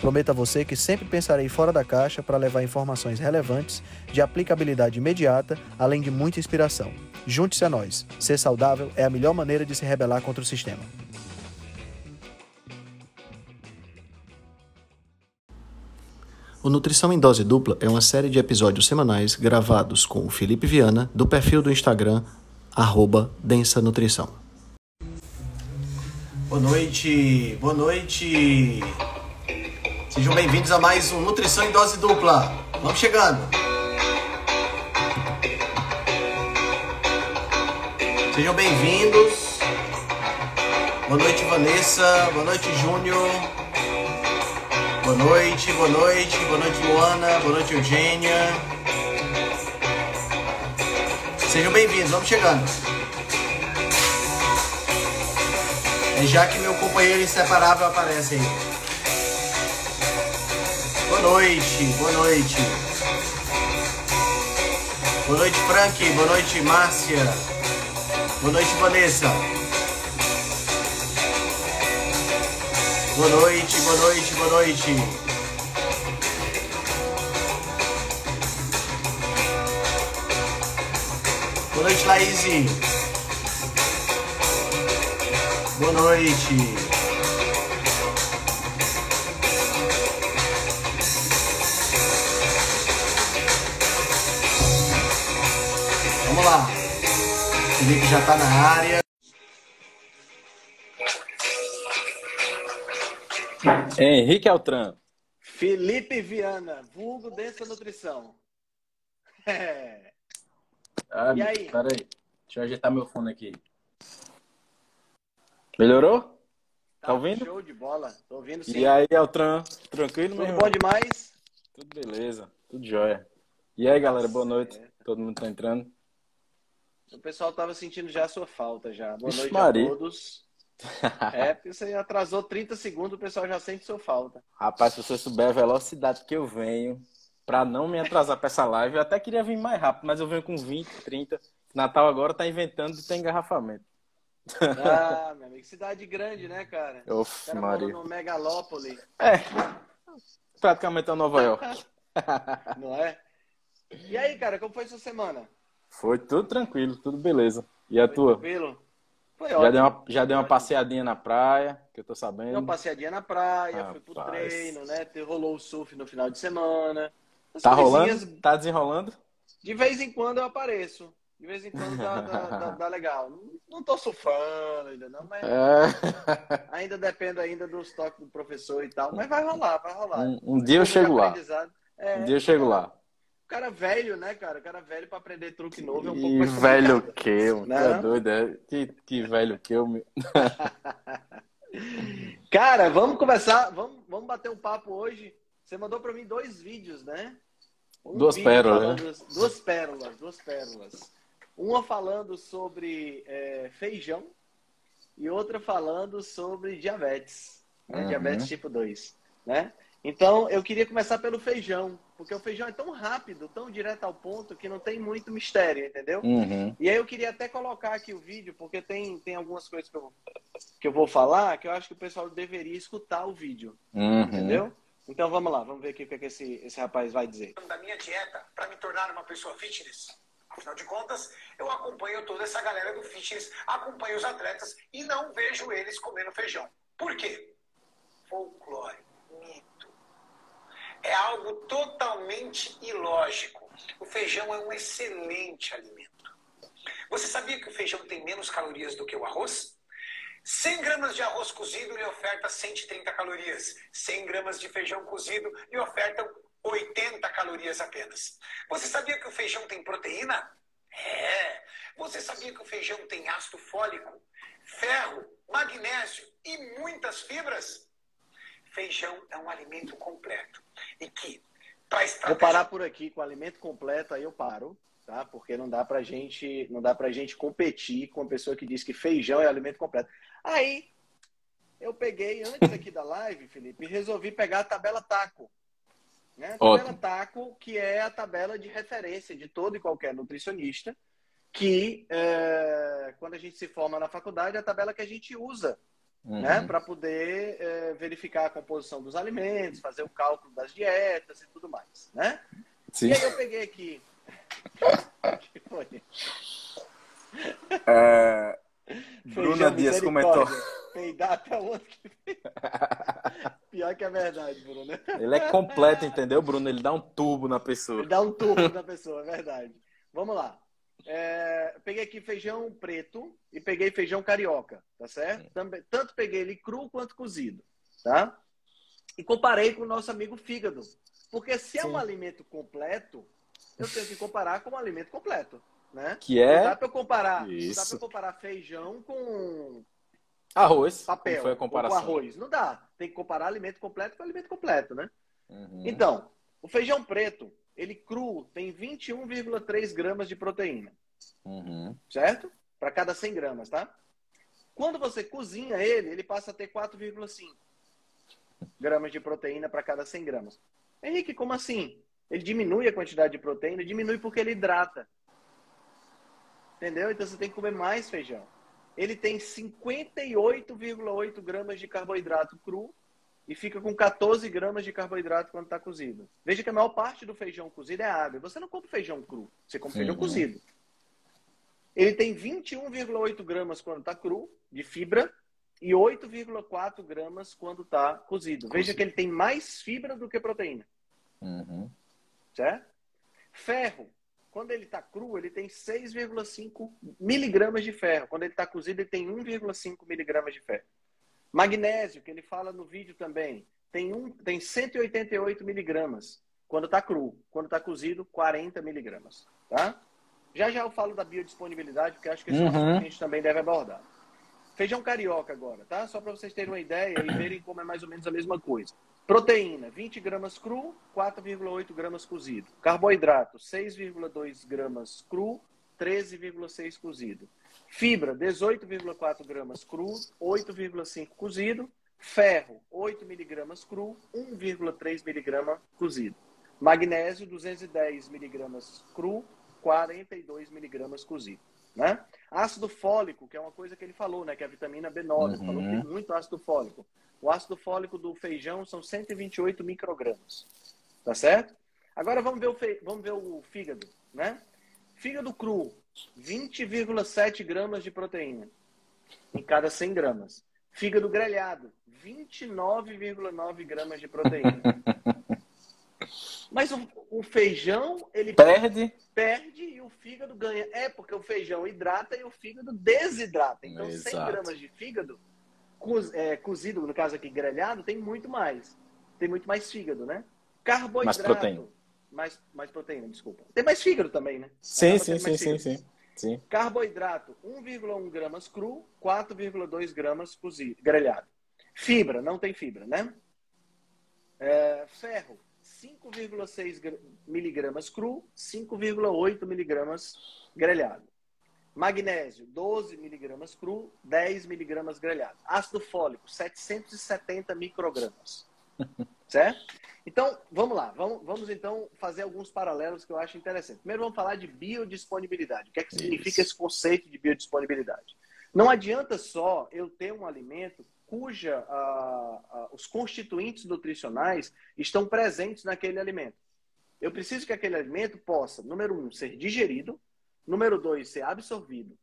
Prometo a você que sempre pensarei fora da caixa para levar informações relevantes, de aplicabilidade imediata, além de muita inspiração. Junte-se a nós. Ser saudável é a melhor maneira de se rebelar contra o sistema. O Nutrição em Dose Dupla é uma série de episódios semanais gravados com o Felipe Viana, do perfil do Instagram, arroba Densa Nutrição. Boa noite, boa noite. Sejam bem-vindos a mais um Nutrição em Dose Dupla. Vamos chegando. Sejam bem-vindos. Boa noite, Vanessa. Boa noite, Júnior. Boa noite, boa noite, boa noite, Luana. Boa noite, Eugênia. Sejam bem-vindos, vamos chegando. É já que meu companheiro inseparável aparece aí. Boa noite, boa noite. Boa noite, Frank. Boa noite, Márcia. Boa noite, Vanessa. Boa noite, boa noite, boa noite. Boa noite, Laís. Boa noite. Felipe já tá na área. Henrique Altran. Felipe Viana, vulgo Densa Nutrição. É. Ah, E aí? Peraí, deixa eu ajeitar meu fone aqui. Melhorou? Tá ouvindo? Show de bola. Tô ouvindo sim. E aí, Altran? Tranquilo, meu Tudo irmão? bom demais? Tudo beleza, tudo jóia. E aí, galera, boa noite. Certo. Todo mundo tá entrando? O pessoal tava sentindo já a sua falta já. Boa Vixe, noite Maria. a todos. É, porque você atrasou 30 segundos, o pessoal já sente sua falta. Rapaz, se você souber a velocidade que eu venho pra não me atrasar pra essa live, eu até queria vir mais rápido, mas eu venho com 20, 30. Natal agora tá inventando de ter engarrafamento. Ah, meu amigo, cidade grande, né, cara? Uf, cara Maria. no megalópole, É, praticamente é Nova York. não é? E aí, cara, como foi sua semana? Foi tudo tranquilo, tudo beleza. E a Foi tua? tranquilo? Foi Já ótimo. deu uma, já deu uma passeadinha na praia, que eu tô sabendo. uma passeadinha na praia, fui pro Rapaz. treino, né? Rolou o surf no final de semana. As Tá coisinhas- rolando? Tá desenrolando? De vez em quando eu apareço. De vez em quando dá, dá- dá- dá legal. Não, tô surfando ainda não, mas É. ainda depende ainda dos toques do professor e tal. Mas vai rolar, vai rolar. Um, um dia eu chego lá. É, Um dia eu chego lá. O cara velho, né, cara? O cara velho pra aprender truque novo é um pouco mais velho que eu, tu Não? é doido, é? Que, que velho que eu. Cara, vamos começar, vamos, vamos bater um papo hoje. Você mandou pra mim dois vídeos, né? Um Duas vídeo pérolas, falando- Duas pérolas, duas pérolas. Uma falando sobre é, feijão e outra falando sobre diabetes, né? Uhum. diabetes tipo 2, né? Então, eu queria começar pelo feijão, porque o feijão é tão rápido, tão direto ao ponto, que não tem muito mistério, entendeu? Uhum. E aí eu queria até colocar aqui o vídeo, porque tem, tem algumas coisas que eu, que eu vou falar que eu acho que o pessoal deveria escutar o vídeo, Uhum. entendeu? Então vamos lá, vamos ver aqui o que, é que esse, esse rapaz vai dizer. da minha dieta para me tornar uma pessoa fitness. Afinal de contas, eu acompanho toda essa galera do fitness, acompanho os atletas e não vejo eles comendo feijão. Por quê? Folclore. É algo totalmente ilógico. O feijão é um excelente alimento. Você sabia que o feijão tem menos calorias do que o arroz? 100 gramas de arroz cozido lhe oferta 130 calorias. 100 gramas de feijão cozido lhe ofertam 80 calorias apenas. Você sabia que o feijão tem proteína? É. Você sabia que o feijão tem ácido fólico, ferro, magnésio e muitas fibras? Feijão é um alimento completo e que para estratégia. Vou parar por aqui com alimento completo, aí eu paro, tá? Porque não dá pra gente, não dá pra gente competir com a pessoa que diz que feijão é alimento completo. Aí eu peguei antes aqui da live, Felipe, e resolvi pegar a tabela taco. Né? A tabela Ótimo. taco, que é a tabela de referência de todo e qualquer nutricionista, que é, quando a gente se forma na faculdade, é a tabela que a gente usa uhum. né? para poder é, verificar a composição dos alimentos, fazer o cálculo das dietas e tudo mais. Né? Sim. E aí eu peguei aqui. que foi? É... Bruna Dias comentou. Peidar até onde que Pior que é verdade, Bruno. Ele é completo, entendeu, Bruno? Ele dá um tubo na pessoa. Ele dá um tubo na pessoa, é verdade. Vamos lá. É, peguei aqui feijão preto e peguei feijão carioca, tá certo? Também, tanto peguei ele cru quanto cozido, tá? E comparei com o nosso amigo fígado. Porque se é Sim. um alimento completo, eu tenho que comparar com um alimento completo, né? Que é? Não dá para eu comparar, Isso. dá para comparar feijão com arroz. Papel. Foi a comparação. Com arroz. Não dá. Tem que comparar alimento completo com alimento completo, né? Uhum. Então, o feijão preto, ele cru tem 21,3 gramas de proteína. Uhum. Certo? Para cada 100 gramas, tá? Quando você cozinha ele, ele passa a ter 4,5 gramas de proteína para cada 100 gramas. Henrique, como assim? Ele diminui a quantidade de proteína, diminui porque ele hidrata. Entendeu? Então você tem que comer mais feijão. Ele tem 58,8 gramas de carboidrato cru e fica com 14 gramas de carboidrato quando está cozido. Veja que a maior parte do feijão cozido é água. Você não come feijão cru, você come feijão cozido. Ele tem 21,8 gramas quando está cru, de fibra, e 8,4 gramas quando está cozido. Veja que ele tem mais fibra do que proteína. Uhum. Certo? Ferro. Quando ele está cru, ele tem 6,5 miligramas de ferro. Quando ele está cozido, ele tem 1,5 miligramas de ferro. Magnésio, que ele fala no vídeo também, tem, um, tem 188 miligramas quando está cru. Quando está cozido, 40 miligramas. Tá? Já já eu falo da biodisponibilidade, porque acho que esse uhum. é um a gente também deve abordar. Feijão carioca agora, tá? Só para vocês terem uma ideia e verem como é mais ou menos a mesma coisa. Proteína, 20 gramas cru, 4,8 gramas cozido. Carboidrato, 6,2 gramas cru, 13,6 cozido. Fibra, 18,4 gramas cru, 8,5 cozido. Ferro, 8 miligramas cru, 1,3 miligrama cozido. Magnésio, 210 miligramas cru, 42 miligramas cozido. Né? Ácido fólico, que é uma coisa que ele falou, né? Que é a vitamina B9. Uhum. Falou que tem muito ácido fólico. O ácido fólico do feijão são 128 microgramas. Tá certo? Agora vamos ver o, fe... vamos ver o fígado, né? Fígado cru, 20,7 gramas de proteína em cada 100 gramas. Fígado grelhado, 29,9 gramas de proteína. Mas o, o, feijão, ele perde. Perde e o fígado ganha. É, porque o feijão hidrata e o fígado desidrata. Então, Exato. 100 gramas de fígado é, cozido, no caso aqui grelhado, tem muito mais. Tem muito mais fígado, né? Carboidrato. Mais mais proteína, desculpa. Tem mais fígado também, né? Sim, sim, sim, sim, sim, sim. Carboidrato, 1,1 gramas cru, 4,2 gramas cozido, grelhado. Fibra, não tem fibra, né? É, ferro, 5,6 miligramas cru, 5,8 miligramas grelhado. Magnésio, 12 miligramas cru, 10 miligramas grelhado. Ácido fólico, 770 microgramas. certo? Então, vamos lá. Vamos, vamos então fazer alguns paralelos que eu acho interessante. Primeiro, vamos falar de biodisponibilidade. O que é que significa Isso. esse conceito de biodisponibilidade? Não adianta só eu ter um alimento cuja ah, ah, os constituintes nutricionais estão presentes naquele alimento. Eu preciso que aquele alimento possa, número um, ser digerido, Número dois, ser absorvido.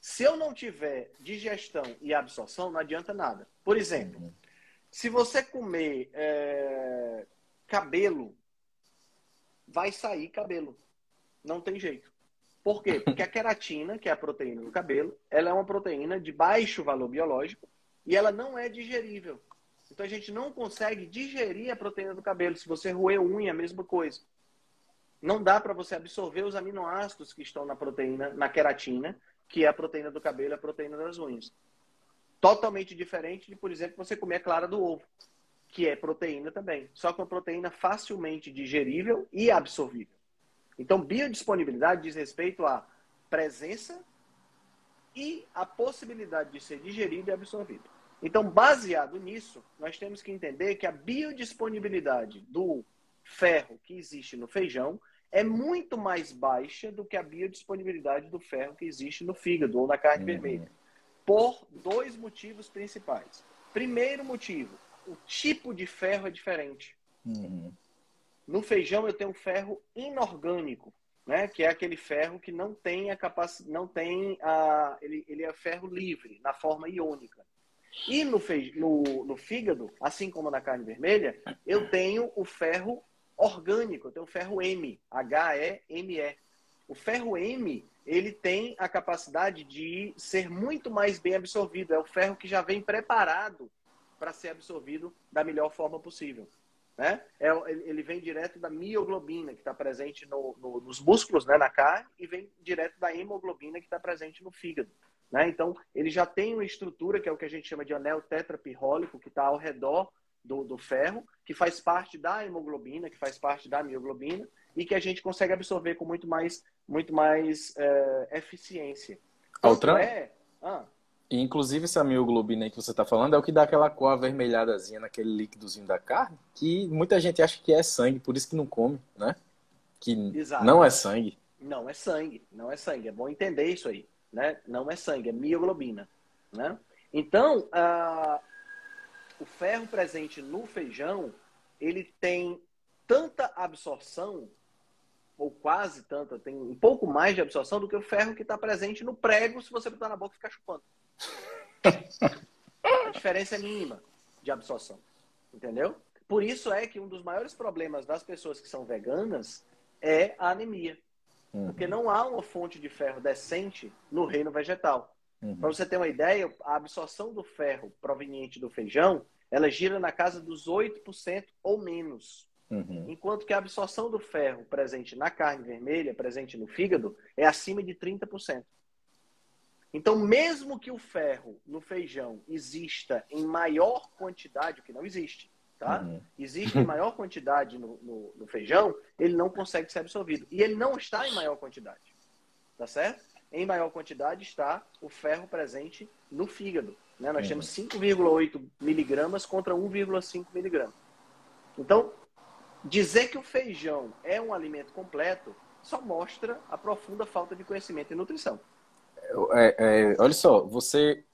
Se eu não tiver digestão e absorção, não adianta nada. Por exemplo, uhum. Se você comer é, cabelo, vai sair cabelo. Não tem jeito. Por quê? Porque a queratina, que é a proteína do cabelo, ela é uma proteína de baixo valor biológico e ela não é digerível. Então a gente não consegue digerir a proteína do cabelo. Se você roer unha, a mesma coisa não dá para você absorver os aminoácidos que estão na proteína, na queratina, que é a proteína do cabelo e a proteína das unhas. Totalmente diferente de, por exemplo, você comer a clara do ovo. que é proteína também. Só que uma proteína facilmente digerível e absorvível. Então, biodisponibilidade diz respeito à presença e a possibilidade de ser digerido e absorvido. Então, baseado nisso, nós temos que entender que a biodisponibilidade do ferro que existe no feijão é muito mais baixa do que a biodisponibilidade do ferro que existe no fígado ou na carne uhum. vermelha. Por dois motivos principais. Primeiro motivo, o tipo de ferro é diferente. Uhum. No feijão eu tenho ferro inorgânico, né? Que é aquele ferro que não tem a capacidade, não tem a, ele, ele é ferro livre na forma iônica. E no, fe... no, no fígado, assim como na carne vermelha, eu tenho o ferro orgânico, eu tenho o ferro M, H-E-M-E. O ferro M, ele tem a capacidade de ser muito mais bem absorvido. É o ferro que já vem preparado para ser absorvido da melhor forma possível. Né? É, ele vem direto da mioglobina, que está presente no, no, nos músculos, né, na carne, e vem direto da hemoglobina, que está presente no fígado. Né? Então, ele já tem uma estrutura que é o que a gente chama de anel tetrapirrólico, que está ao redor do, do, ferro, que faz parte da hemoglobina, que faz parte da mioglobina, e que a gente consegue absorver com muito mais, muito mais é, eficiência. Outra? É... Ah. Inclusive, essa mioglobina aí que você está falando é o que dá aquela cor avermelhadazinha naquele líquidozinho da carne, que muita gente acha que é sangue, por isso que não come, né? Que Exato. não é sangue. Não é sangue, não é sangue. É bom entender isso aí né? Não é sangue, é mioglobina, né? Então, o ferro presente no feijão, ele tem tanta absorção, ou quase tanta, tem um pouco mais de absorção do que o ferro que está presente no prego se você botar na boca e ficar chupando. A diferença é mínima de absorção, entendeu? Por isso é que um dos maiores problemas das pessoas que são veganas é a anemia. Uhum. Porque não há uma fonte de ferro decente no reino vegetal. Uhum. Para você ter uma ideia, a absorção do ferro proveniente do feijão, ela gira na casa dos 8% ou menos. Uhum. Enquanto que a absorção do ferro presente na carne vermelha, presente no fígado, é acima de 30%. Então, mesmo que o ferro no feijão exista em maior quantidade, o que não existe, tá? Uhum. Existe em maior quantidade no, no, no, feijão, ele não consegue ser absorvido. E ele não está em maior quantidade, tá certo? Em maior quantidade está o ferro presente no fígado. Né? Nós uhum. temos 5,8 miligramas contra 1,5 miligramas. Então, dizer que o feijão é um alimento completo só mostra a profunda falta de conhecimento e nutrição. É, é, olha só, você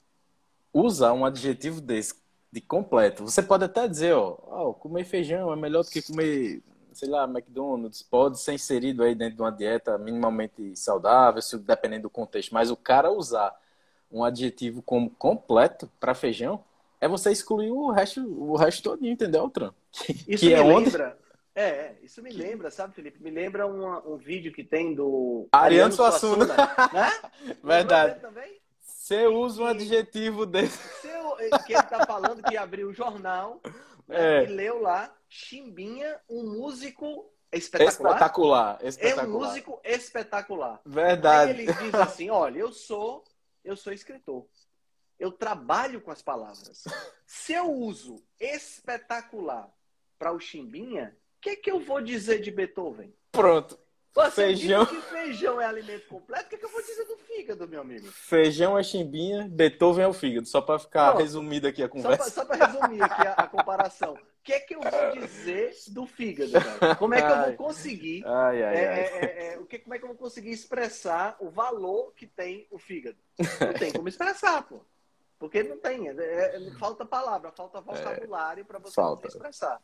usa um adjetivo desse de completo. Você pode até dizer, ó, oh, comer feijão é melhor do que comer, sei lá, McDonald's. Pode ser inserido aí dentro de uma dieta minimamente saudável, dependendo do contexto. Mas o cara usar um adjetivo como completo para feijão é você excluir o resto, o resto todo, entendeu, Tran? Isso que é me onde... lembra. É, isso me lembra, sabe, Felipe? Me lembra um, um vídeo que tem do Ariano, Suassuna, né? Verdade. Você usa um adjetivo desse. Seu, que ele tá falando que abriu o jornal né, é. e leu lá Chimbinha, um músico espetacular. Espetacular, espetacular. É um músico espetacular. Verdade. Aí ele diz assim: olha, eu sou, eu sou escritor. Eu trabalho com as palavras. Se eu uso espetacular para o Chimbinha, que, que eu vou dizer de Beethoven? Pronto. Você feijão. que feijão é alimento completo, o que, que, eu vou dizer do fígado, meu amigo? Feijão é chimbinha, Beethoven é o fígado. Só para ficar resumido aqui a conversa. Só para resumir aqui a, a comparação. O que é que eu vou dizer do fígado, cara? Como é que eu vou conseguir? Ai, ai, é, ai. É, é, o que, como é que eu vou conseguir expressar o valor que tem o fígado? Não tem como expressar, pô. Porque não tem. É, é, falta palavra, falta vocabulário para você expressar.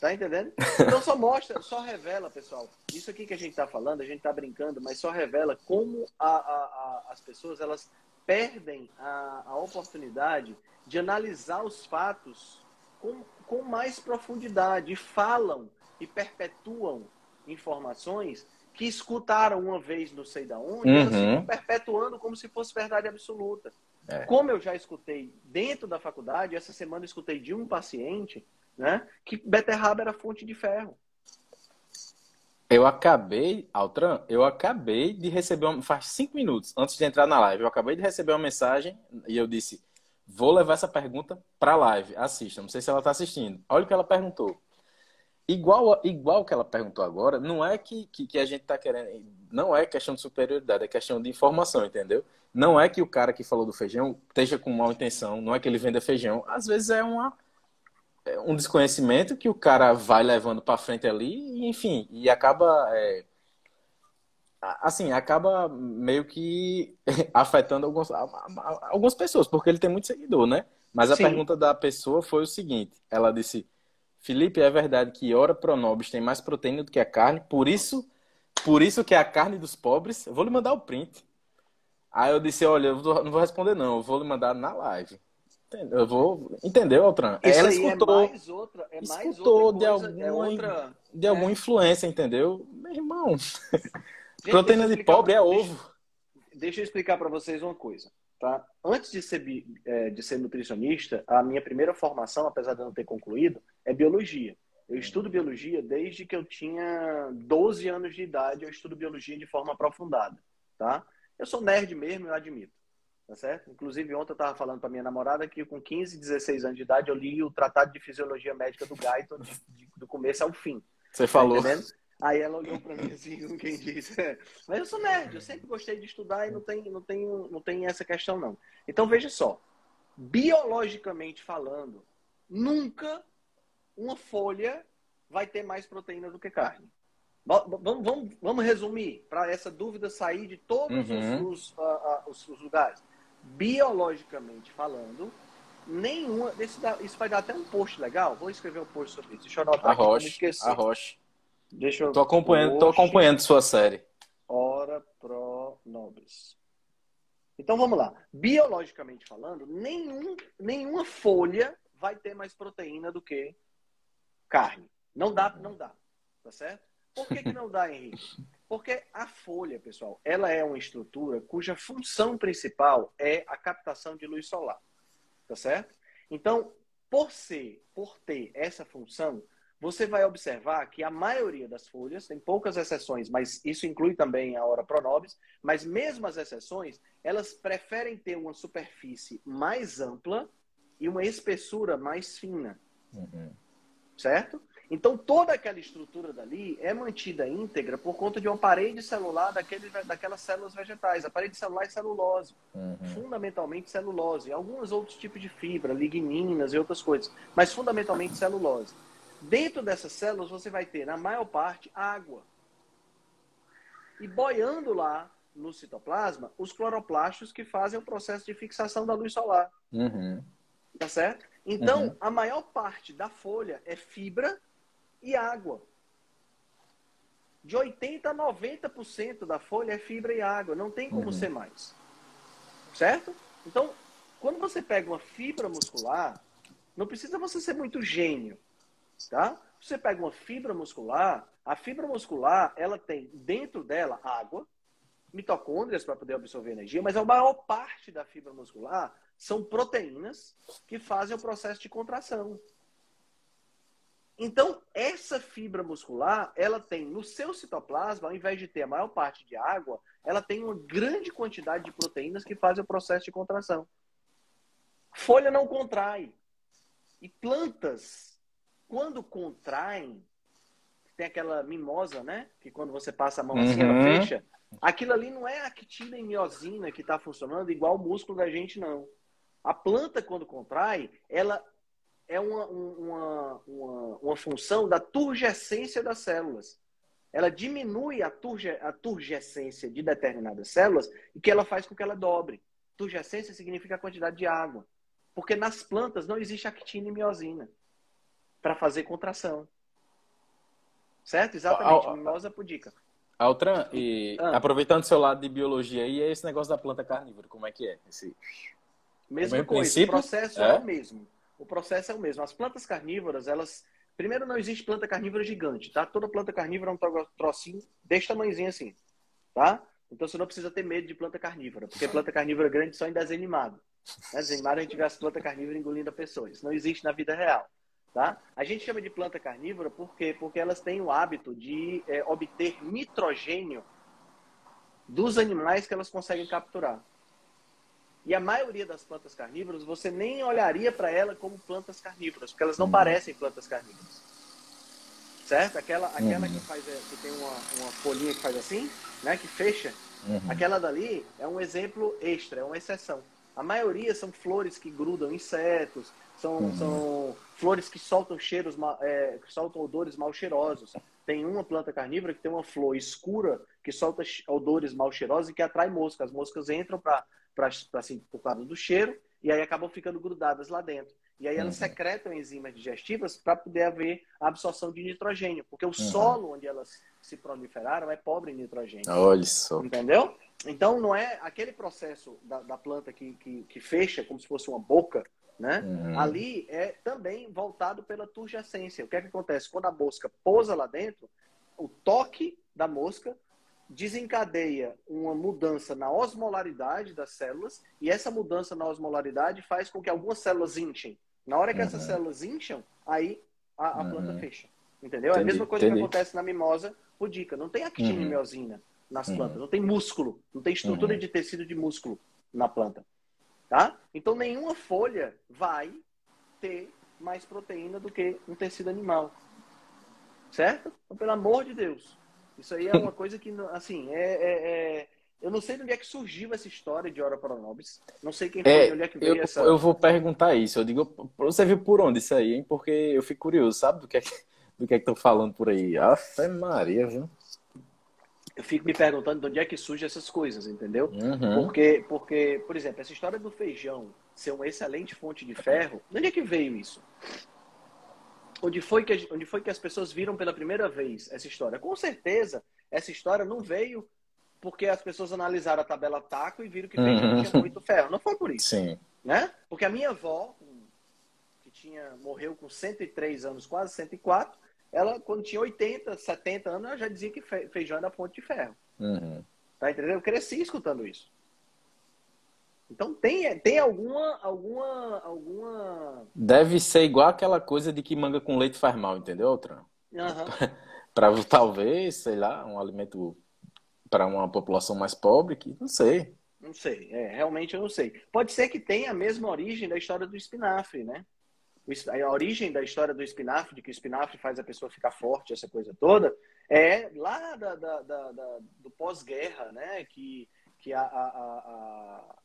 Tá entendendo? Então só mostra, só revela, pessoal. Isso aqui que a gente está falando, a gente está brincando, mas só revela como a, a, a, as pessoas elas perdem a, oportunidade de analisar os fatos com, com mais profundidade e falam e perpetuam informações que escutaram uma vez não sei da onde, uhum. elas perpetuando como se fosse verdade absoluta. É. Como eu já escutei dentro da faculdade, essa semana eu escutei de um paciente né? Que beterraba era fonte de ferro. Eu acabei, Altran, eu acabei de receber uma, faz cinco minutos antes de entrar na live, eu acabei de receber uma mensagem e eu disse, Vou levar essa pergunta para a live. Assista. Não sei se ela está assistindo. Olha o que ela perguntou. Igual, igual que ela perguntou agora, não é que, que, que a gente está querendo. Não é questão de superioridade, é questão de informação, entendeu? Não é que o cara que falou do feijão esteja com mal intenção, não é que ele venda feijão. Às vezes é uma, um desconhecimento que o cara vai levando para frente ali, e, enfim, e acaba. É, assim, acaba meio que afetando alguns, algumas pessoas, porque ele tem muito seguidor, né? Mas a Sim. pergunta da pessoa foi o seguinte: ela disse Felipe, é verdade que ora pronobis tem mais proteína do que a carne, por isso, por isso que é a carne dos pobres. Eu vou lhe mandar o print. Aí eu disse, olha, eu não vou responder não, eu vou lhe mandar na live. Eu vou, entendeu, Altran? Isso Ela é escutou, é mais outra, é mais escutou de alguma, é outra, de alguma é. influência, entendeu? Meu irmão, Gente, proteína de pobre é ovo. Deixa eu explicar para vocês uma coisa. Tá? Antes de ser, é, de ser nutricionista, a minha primeira formação, apesar de eu não ter concluído, é biologia. Eu estudo biologia desde que eu tinha 12 anos de idade, eu estudo biologia de forma aprofundada, tá? Eu sou nerd mesmo, eu admito, tá certo? Inclusive, ontem eu estava falando para minha namorada que com 15, 16 anos de idade eu li o Tratado de Fisiologia Médica do Guyton de, de, do começo ao fim. Você tá falou. Aí ela olhou para mim assim, como quem disse. É. Mas eu sou nerd, eu sempre gostei de estudar e não tem, não tem, não tem essa questão, não. Então veja só. Biologicamente falando, nunca uma folha vai ter mais proteína do que carne. Vamos, vamos, vamos resumir, para essa dúvida sair de todos uhum. os, os, uh, uh, os, os, lugares. Biologicamente falando, nenhuma. Isso, dá, isso vai dar até um post legal. Vou escrever um post sobre isso. Deixa eu anotar Arroche, aqui, esquecer. Arroche. Deixa eu. Tô acompanhando, tô acompanhando sua série. Ora pro nobres. Então vamos lá. Biologicamente falando, nenhum, nenhuma folha vai ter mais proteína do que carne. Não dá, não dá. Tá certo? Por que, que não dá, Henrique? Porque a folha, pessoal, ela é uma estrutura cuja função principal é a captação de luz solar. Tá certo? Então, por ser, por ter essa função, você vai observar que a maioria das folhas, tem poucas exceções, mas isso inclui também a hora pronobis, mas mesmo as exceções, elas preferem ter uma superfície mais ampla e uma espessura mais fina. Uhum. Certo? Então, toda aquela estrutura dali é mantida íntegra por conta de uma parede celular daquele, daquelas células vegetais. A parede celular é celulose, uhum. fundamentalmente celulose. Alguns outros tipos de fibra, ligninas e outras coisas, mas fundamentalmente celulose. Dentro dessas células você vai ter, na maior parte, água. E boiando lá no citoplasma, os cloroplastos que fazem o processo de fixação da luz solar. Uhum. Tá certo? Então, uhum. a maior parte da folha é fibra e água. De 80% a 90% da folha é fibra e água. Não tem como uhum. ser mais. Certo? Então, quando você pega uma fibra muscular, não precisa você ser muito gênio tá? Você pega uma fibra muscular, a fibra muscular, ela tem dentro dela água, mitocôndrias para poder absorver energia, mas a maior parte da fibra muscular são proteínas que fazem o processo de contração. Então, essa fibra muscular, ela tem no seu citoplasma, ao invés de ter a maior parte de água, ela tem uma grande quantidade de proteínas que fazem o processo de contração. Folha não contrai. E plantas quando contraem, tem aquela mimosa, né? Que quando você passa a mão assim, uhum. ela fecha. Aquilo ali não é actina e miosina que está funcionando igual o músculo da gente, não. A planta, quando contrai, ela é uma, uma, uma, uma função da turgescência das células. Ela diminui a, turge, a turgescência de determinadas células e que ela faz com que ela dobre. Turgescência significa a quantidade de água. Porque nas plantas não existe actina e miosina para fazer contração. Certo? Exatamente. Mimosa pudica. Altran, e ah. aproveitando seu lado de biologia aí, é esse negócio da planta carnívora, como é que é? Esse... Mesma coisa, princípio? o processo é? é o mesmo. O processo é o mesmo. As plantas carnívoras, elas. Primeiro, não existe planta carnívora gigante, tá? Toda planta carnívora é um trocinho desse tamanhozinho assim, tá? Então você não precisa ter medo de planta carnívora, porque planta carnívora grande só em desenho animado. Né? Desenho animado a gente vê as planta carnívora engolindo a pessoa. Isso não existe na vida real. Tá? A gente chama de planta carnívora por quê? Porque elas têm o hábito de é, obter nitrogênio dos animais que elas conseguem capturar. E a maioria das plantas carnívoras, você nem olharia para ela como plantas carnívoras, porque elas não Uhum. parecem plantas carnívoras. Certo? Aquela, aquela Uhum. que faz, é, que tem uma, uma folhinha que faz assim, né? Que fecha. Uhum. Aquela dali é um exemplo extra, é uma exceção. A maioria são flores que grudam insetos, são, Uhum. são flores que soltam cheiros, é, que soltam odores mal cheirosos. Tem uma planta carnívora que tem uma flor escura que solta odores mal cheirosos e que atrai moscas. As moscas entram para assim, por causa do cheiro e aí acabam ficando grudadas lá dentro. E aí elas Uhum. secretam enzimas digestivas para poder haver a absorção de nitrogênio, porque o Uhum. solo onde elas se proliferaram é pobre em nitrogênio. Olha só. Entendeu? Então não é aquele processo da, da planta que, que, que fecha como se fosse uma boca, né? Uhum. Ali é também voltado pela turgescência. O que é que acontece? Quando a mosca pousa lá dentro, o toque da mosca desencadeia uma mudança na osmolaridade das células e essa mudança na osmolaridade faz com que algumas células inchem. Na hora que essas Uhum. células incham, aí a, a planta Uhum. fecha. Entendeu? é a Entendi, mesma coisa entendi. que acontece na mimosa pudica. Não tem actina e Uhum. miosina nas Uhum. plantas, não tem músculo, não tem estrutura Uhum. de tecido de músculo na planta. Tá? Então nenhuma folha vai ter mais proteína do que um tecido animal. Certo? Então, pelo amor de Deus. Isso aí é uma coisa que, assim, é, é- é- Eu não sei de onde é que surgiu essa história de Ora Pro Nobis. Não sei quem foi, É, de onde é que veio eu, essa. eu vou perguntar isso. Eu digo, você viu por onde isso aí, hein? Porque eu fico curioso, sabe? Do que é que, do que é estão falando por aí. Afe Maria, viu? Eu fico me perguntando de onde é que surgem essas coisas, entendeu? Uhum. Porque, porque, por exemplo, essa história do feijão ser uma excelente fonte de ferro, de onde é que veio isso? Onde foi, que, onde foi que as pessoas viram pela primeira vez essa história? Com certeza, essa história não veio porque as pessoas analisaram a tabela taco e viram que Uhum. tinha muito ferro. Não foi por isso, Sim. né? Porque a minha avó, que tinha, morreu com 103 anos, quase 104, ela, quando tinha 80, 70 anos, ela já dizia que fe- feijão era fonte de ferro. Uhum. Tá entendendo? Eu cresci escutando isso. Então tem, tem alguma, alguma, alguma. Deve ser igual aquela coisa de que manga com leite faz mal, entendeu, Altran? Aham. Para talvez, sei lá, um alimento para uma população mais pobre, que não sei. Não sei, é, realmente eu não sei. Pode ser que tenha a mesma origem da história do espinafre, né? A origem da história do espinafre, de que o espinafre faz a pessoa ficar forte, essa coisa toda, é lá da, da- da- da- do pós-guerra, né? Que, que a, a, a,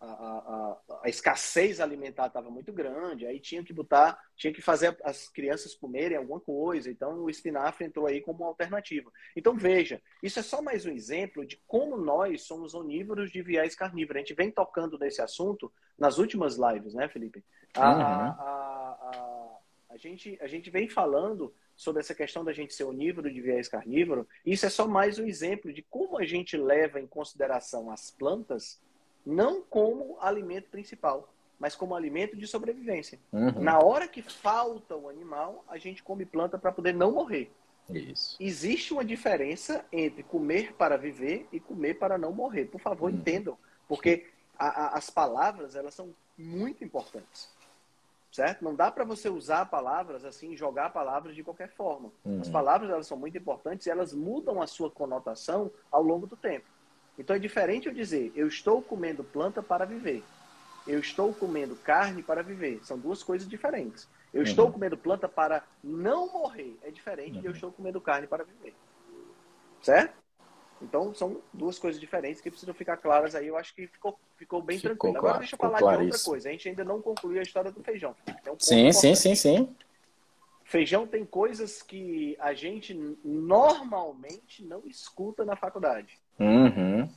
a, a- a- escassez alimentar estava muito grande, aí tinha que botar, tinha que fazer as crianças comerem alguma coisa, então o espinafre entrou aí como uma alternativa. Então veja, isso é só mais um exemplo de como nós somos onívoros de viés carnívoro. A gente vem tocando nesse assunto nas últimas lives, né, Felipe? A, Uhum. a, a, gente, a gente vem falando sobre essa questão da gente ser onívoro de viés carnívoro. Isso é só mais um exemplo de como a gente leva em consideração as plantas não como alimento principal, mas como alimento de sobrevivência. Uhum. Na hora que falta o animal, a gente come planta para poder não morrer. Isso. Existe uma diferença entre comer para viver e comer para não morrer. Por favor, Uhum. entendam, porque a- a- as palavras elas são muito importantes, certo? Não dá para você usar palavras assim, jogar palavras de qualquer forma. Uhum. As palavras elas são muito importantes e elas mudam a sua conotação ao longo do tempo. Então é diferente eu dizer, eu estou comendo planta para viver. Eu estou comendo carne para viver. São duas coisas diferentes. Eu Uhum. estou comendo planta para não morrer. É diferente de eu Uhum. estou comendo carne para viver. Certo? Então são duas coisas diferentes que precisam ficar claras aí. Eu acho que ficou, ficou bem Ficou tranquilo. claro, Agora deixa eu falar de outra claríssimo. coisa. A gente ainda não concluiu a história do feijão. Felipe. Tem um Sim, sim, sim, sim. Feijão tem coisas que a gente normalmente não escuta na faculdade, Uhum.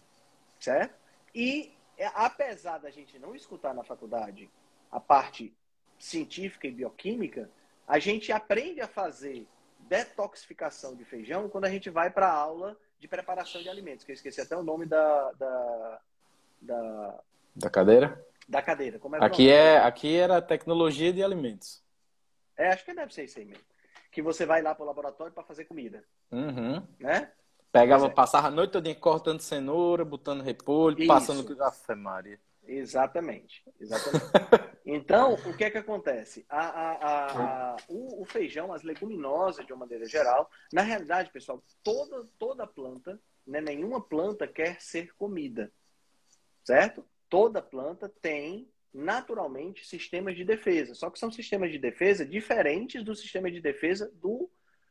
certo? E é, apesar da gente não escutar na faculdade a parte científica e bioquímica, a gente aprende a fazer detoxificação de feijão quando a gente vai para a aula de preparação de alimentos, que eu esqueci até o nome da, da, da, Da cadeira? da cadeira. Como era o Aqui nome? é, aqui era tecnologia de alimentos. É, acho que deve ser isso aí mesmo. Que você vai lá para o laboratório para fazer comida, Uhum. né? Pegava, é. passava a noite toda cortando cenoura, botando repolho, Isso. passando. Afe Maria. Exatamente, exatamente. Então, o que é que acontece? A, a- a- a- o, o feijão, as leguminosas de uma maneira geral, na realidade, pessoal, toda, toda planta, né, nenhuma planta quer ser comida. certo? Toda planta tem naturalmente sistemas de defesa, só que são sistemas de defesa diferentes do sistema de defesa do,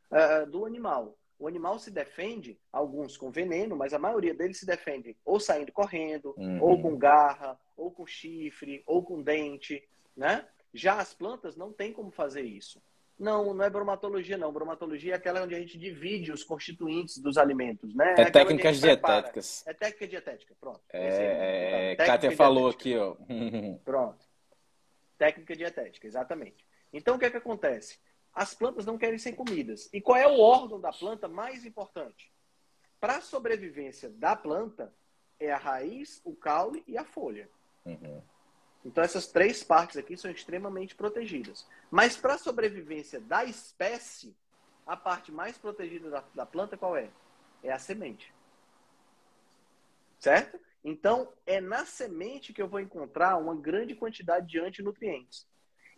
uh, do animal. O animal se defende, alguns com veneno, mas a maioria deles se defende ou saindo correndo, uhum. ou com garra, ou com chifre, ou com dente, né? Já as plantas não tem como fazer isso. Não, não é bromatologia, não. Bromatologia é aquela onde a gente divide os constituintes dos alimentos, né? É, é técnicas dietéticas. É técnica dietética, pronto. É, é Kátia falou aqui, ó. pronto. Técnica dietética, exatamente. Então, o que é que acontece? As plantas não querem ser comidas. E qual é o órgão da planta mais importante? Para a sobrevivência da planta, é a raiz, o caule e a folha. Uhum. Então, essas três partes aqui são extremamente protegidas. Mas para a sobrevivência da espécie, a parte mais protegida da, da, planta qual é? É a semente. Certo? Então, é na semente que eu vou encontrar uma grande quantidade de antinutrientes.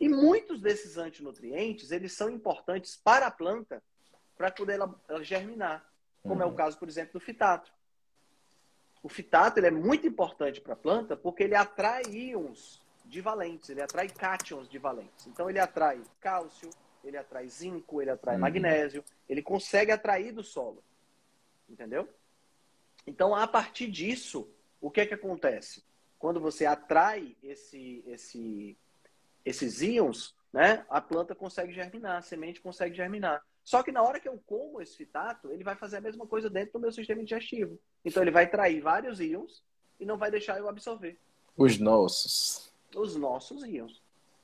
E muitos desses antinutrientes, eles são importantes para a planta para poder ela, ela germinar. Como uhum. é o uhum. caso, por exemplo, do fitato. O fitato ele é muito importante para a planta porque ele atrai íons divalentes, ele atrai cátions divalentes. Então ele atrai cálcio, ele atrai zinco, ele atrai uhum. magnésio, ele consegue atrair do solo. Entendeu? Então, a partir disso, o que é que acontece? Quando você atrai esse, esse, esses íons, né, a planta consegue germinar, a semente consegue germinar. Só que na hora que eu como esse fitato, ele vai fazer a mesma coisa dentro do meu sistema digestivo. Então ele vai trair vários íons e não vai deixar eu absorver. Os nossos. Os nossos íons.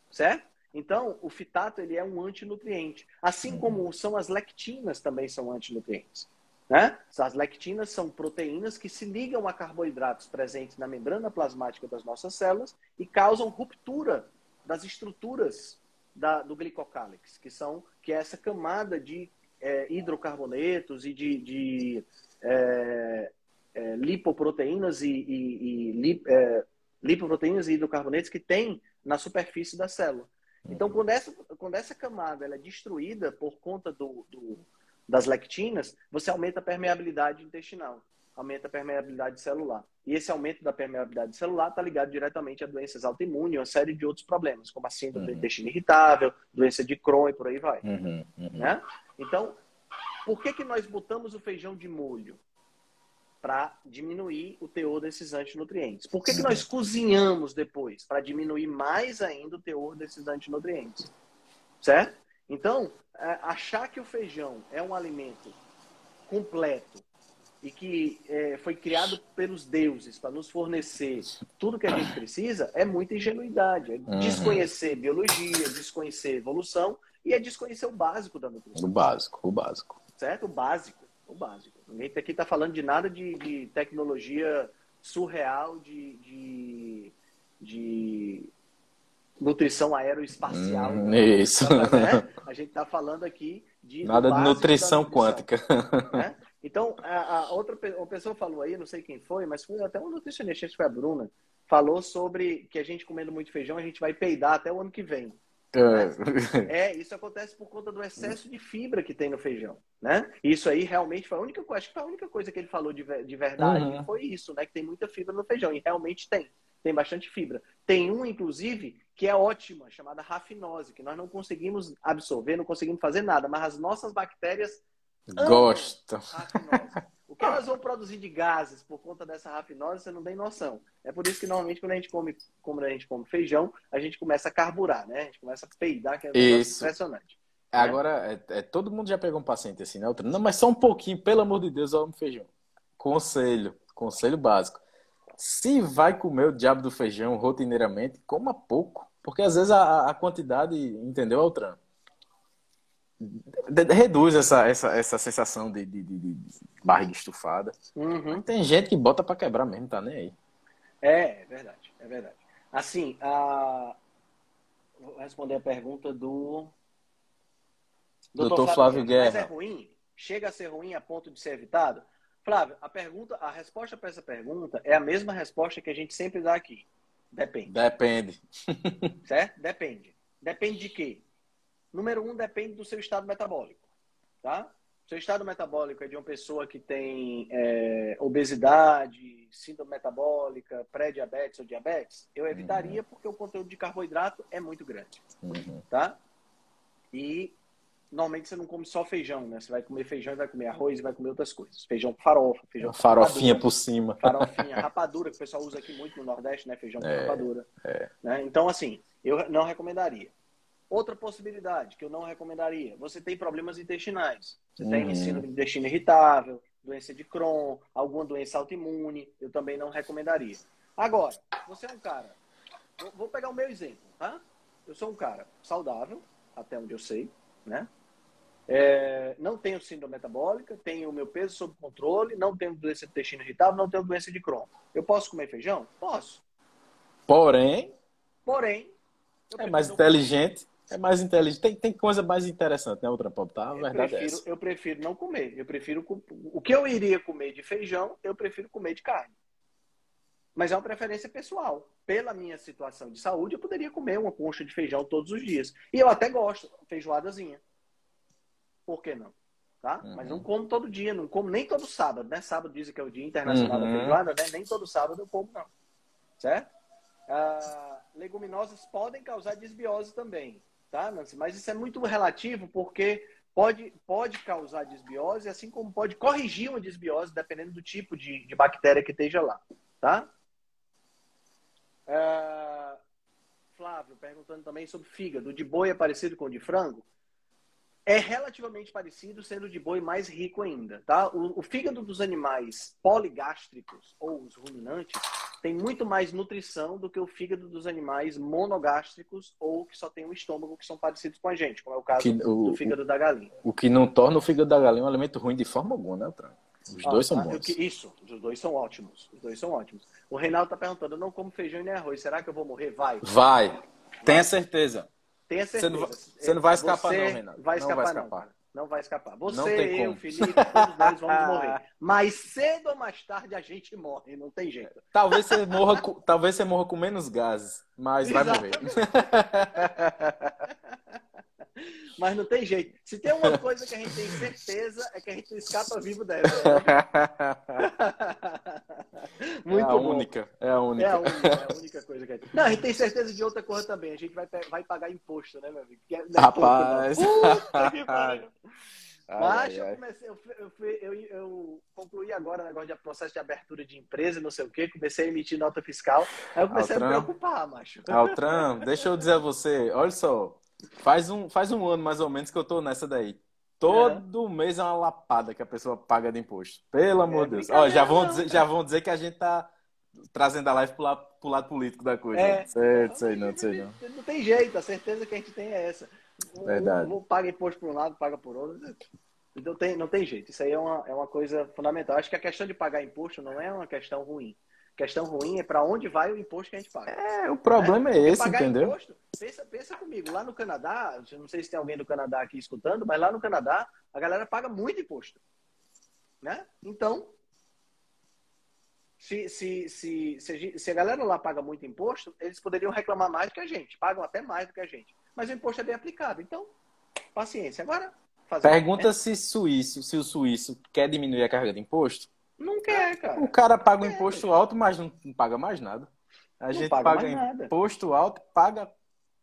Certo? Então, o fitato ele é um antinutriente. Assim uhum. como são as lectinas também são antinutrientes. Né? As lectinas são proteínas que se ligam a carboidratos presentes na membrana plasmática das nossas células e causam ruptura das estruturas da, do glicocálix, que são que é essa camada de é, hidrocarbonetos e de, de é, é, lipoproteínas e, e, e li, é, lipoproteínas e hidrocarbonetos que tem na superfície da célula. Então, uhum. quando essa, quando essa camada é destruída por conta do, do, das lectinas, você aumenta a permeabilidade intestinal aumenta a permeabilidade celular. E esse aumento da permeabilidade celular está ligado diretamente a doenças autoimunes e uma série de outros problemas, como a síndrome uhum. do intestino irritável, doença de Crohn e por aí vai. Uhum, uhum. Né? Então, por que, que nós botamos o feijão de molho? Para diminuir o teor desses antinutrientes. Por que, que nós cozinhamos depois? Para diminuir mais ainda o teor desses antinutrientes. Certo? Então, é, achar que o feijão é um alimento completo, e que é, foi criado pelos deuses para nos fornecer tudo que a gente precisa, é muita ingenuidade. É uhum. desconhecer biologia, desconhecer evolução e é desconhecer o básico da nutrição. O básico, o básico. Certo? O básico. O básico. Ninguém aqui está falando de nada de, de tecnologia surreal, de, de, de nutrição aeroespacial. Hum, isso. Né? A gente está falando aqui de. Nada de nutrição, nutrição quântica. Né? Então, a, a outra uma pessoa falou aí, não sei quem foi, mas foi até uma nutricionista, acho que foi a Bruna, falou sobre que a gente comendo muito feijão, a gente vai peidar até o ano que vem. É. é, isso acontece por conta do excesso de fibra que tem no feijão, né? Isso aí realmente foi a única coisa, acho que foi a única coisa que ele falou de, de verdade, uhum. foi isso, né? Que tem muita fibra no feijão, e realmente tem, tem bastante fibra. Tem um, inclusive, que é ótima, chamada rafinose, que nós não conseguimos absorver, não conseguimos fazer nada, mas as nossas bactérias Gosto. O que elas vão produzir de gases por conta dessa rafinose, você não tem noção. É por isso que normalmente quando a gente come, como a gente come feijão, a gente começa a carburar, né? A gente começa a peidar, que é impressionante. Né? Agora, é, é, todo mundo já pegou um paciente assim, né? Não, mas só um pouquinho, pelo amor de Deus, eu amo feijão. Conselho, conselho básico. Se vai comer o diabo do feijão rotineiramente, coma pouco. Porque às vezes a, a quantidade, entendeu, Altran? Reduz essa, essa, essa sensação de, de, de, de barriga estufada. Uhum. Tem gente que bota para quebrar mesmo, tá nem aí. É, é verdade, é verdade. Assim, a... vou responder a pergunta do Doutor, Flávio, Flávio Guerra. Mas é ruim? Chega a ser ruim a ponto de ser evitado? Flávio, a pergunta, a resposta para essa pergunta é a mesma resposta que a gente sempre dá aqui. Depende. Depende. certo? Depende. Depende de quê? Número um, depende do seu estado metabólico. Tá? Seu estado metabólico é de uma pessoa que tem é, obesidade, síndrome metabólica, pré-diabetes ou diabetes, eu evitaria porque o conteúdo de carboidrato é muito grande, Uhum. tá? E normalmente você não come só feijão, né? Você vai comer feijão e vai comer arroz e vai comer outras coisas. Feijão com farofa, feijão com farofinha rapadura, por cima. farofinha, rapadura, que o pessoal usa aqui muito no Nordeste, né? Feijão com É, rapadura. Né? Então, assim, eu não recomendaria. Outra possibilidade que eu não recomendaria, você tem problemas intestinais. Você tem Uhum. síndrome de intestino irritável, doença de Crohn, alguma doença autoimune, eu também não recomendaria. Agora, você é um cara, vou- pegar o meu exemplo, tá? Eu sou um cara saudável, até onde eu sei, né? É, não tenho síndrome metabólica, tenho o meu peso sob controle, não tenho doença de intestino irritável, não tenho doença de Crohn. Eu posso comer feijão? Posso. Porém, Porém, é mais inteligente. É mais inteligente. Tem, tem coisa mais interessante, né, Ultra Pop? Tá? A Eu verdade é prefiro, essa. eu prefiro não comer. Eu prefiro o que eu iria comer de feijão, eu prefiro comer de carne. Mas é uma preferência pessoal. Pela minha situação de saúde, eu poderia comer uma concha de feijão todos os dias. E eu até gosto, feijoadazinha. Por que não? Tá? Uhum. Mas não como todo dia, não como nem todo sábado, né? Sábado dizem que é o Dia Internacional Uhum. da Feijoada, né? Nem todo sábado eu como, não. Certo? Ah, leguminosas podem causar desbiose também, tá? Mas isso é muito relativo porque pode, pode causar desbiose, assim como pode corrigir uma desbiose, dependendo do tipo de, de bactéria que esteja lá, tá? Ah, Flávio perguntando também sobre fígado. De boi é parecido com o de frango? É relativamente parecido, sendo o de boi mais rico ainda, tá? O, o fígado dos animais poligástricos ou os ruminantes tem muito mais nutrição do que o fígado dos animais monogástricos ou que só tem um estômago que são parecidos com a gente, como é o caso Que- o- do fígado da galinha. O que não torna o fígado da galinha um alimento ruim de forma alguma, né, Ultra? Os Ah, dois são ah, bons. eu que- Isso, os dois são ótimos. Os dois são ótimos. O Reinaldo tá perguntando, eu não como feijão e nem arroz, será que eu vou morrer? Vai. Vai. Tenha certeza. Tenha Você certeza. não vai- você não vai escapar Você não, Renato. Vai Não escapar, vai não, escapar. cara. Não vai escapar. Você, eu. Felipe, todos nós vamos morrer. Mas cedo ou mais tarde a gente morre, não tem jeito. Talvez você morra com, talvez você morra com menos gases, mas vai morrer. Mas não tem jeito. Se tem uma coisa que a gente tem certeza é que a gente não escapa vivo dela. Muito é a bom. única, é a única. É a única, é a única coisa que a gente. Não, a gente tem certeza de outra coisa também. A gente vai, vai pagar imposto, né, meu amigo? É- é Rapaz. pouco. Puta que pariu. Mas ai, eu comecei, eu, eu, eu, eu concluí agora o negócio de processo de abertura de empresa, não sei o quê, comecei a emitir nota fiscal. Aí eu comecei a me Altran. preocupar, macho. Altran, deixa eu dizer a você, olha só, faz um, faz um ano mais ou menos que eu tô nessa daí. Todo mês é uma lapada que a pessoa paga de imposto. Pelo amor de Deus. Ó, já, vão É dizer, já vão dizer que a gente tá trazendo a live pro lado, pro lado político da coisa. É. Sei, sei não, sei não. Não tem jeito, a certeza que a gente tem é essa. Verdade. Um, um paga imposto por um lado, paga por outro. Não tem, não tem jeito. Isso aí é uma, é uma coisa fundamental. Acho que a questão de pagar imposto não é uma questão ruim. Questão ruim é para onde vai o imposto que a gente paga. É, o problema é, Porque esse, entendeu? imposto, pensa, pensa comigo, lá no Canadá, não sei se tem alguém do Canadá aqui escutando, mas lá no Canadá a galera paga muito imposto. Né? Então, se, se, se, se, se a galera lá paga muito imposto, eles poderiam reclamar mais do que a gente, pagam até mais do que a gente. Mas o imposto é bem aplicado. Então, paciência. Agora, fazer. Pergunta se suíço, se o suíço quer diminuir a carga de imposto. Não quer, cara. O cara paga um É. imposto alto, mas não, não paga mais nada. A Não gente paga paga mais nada. imposto alto, paga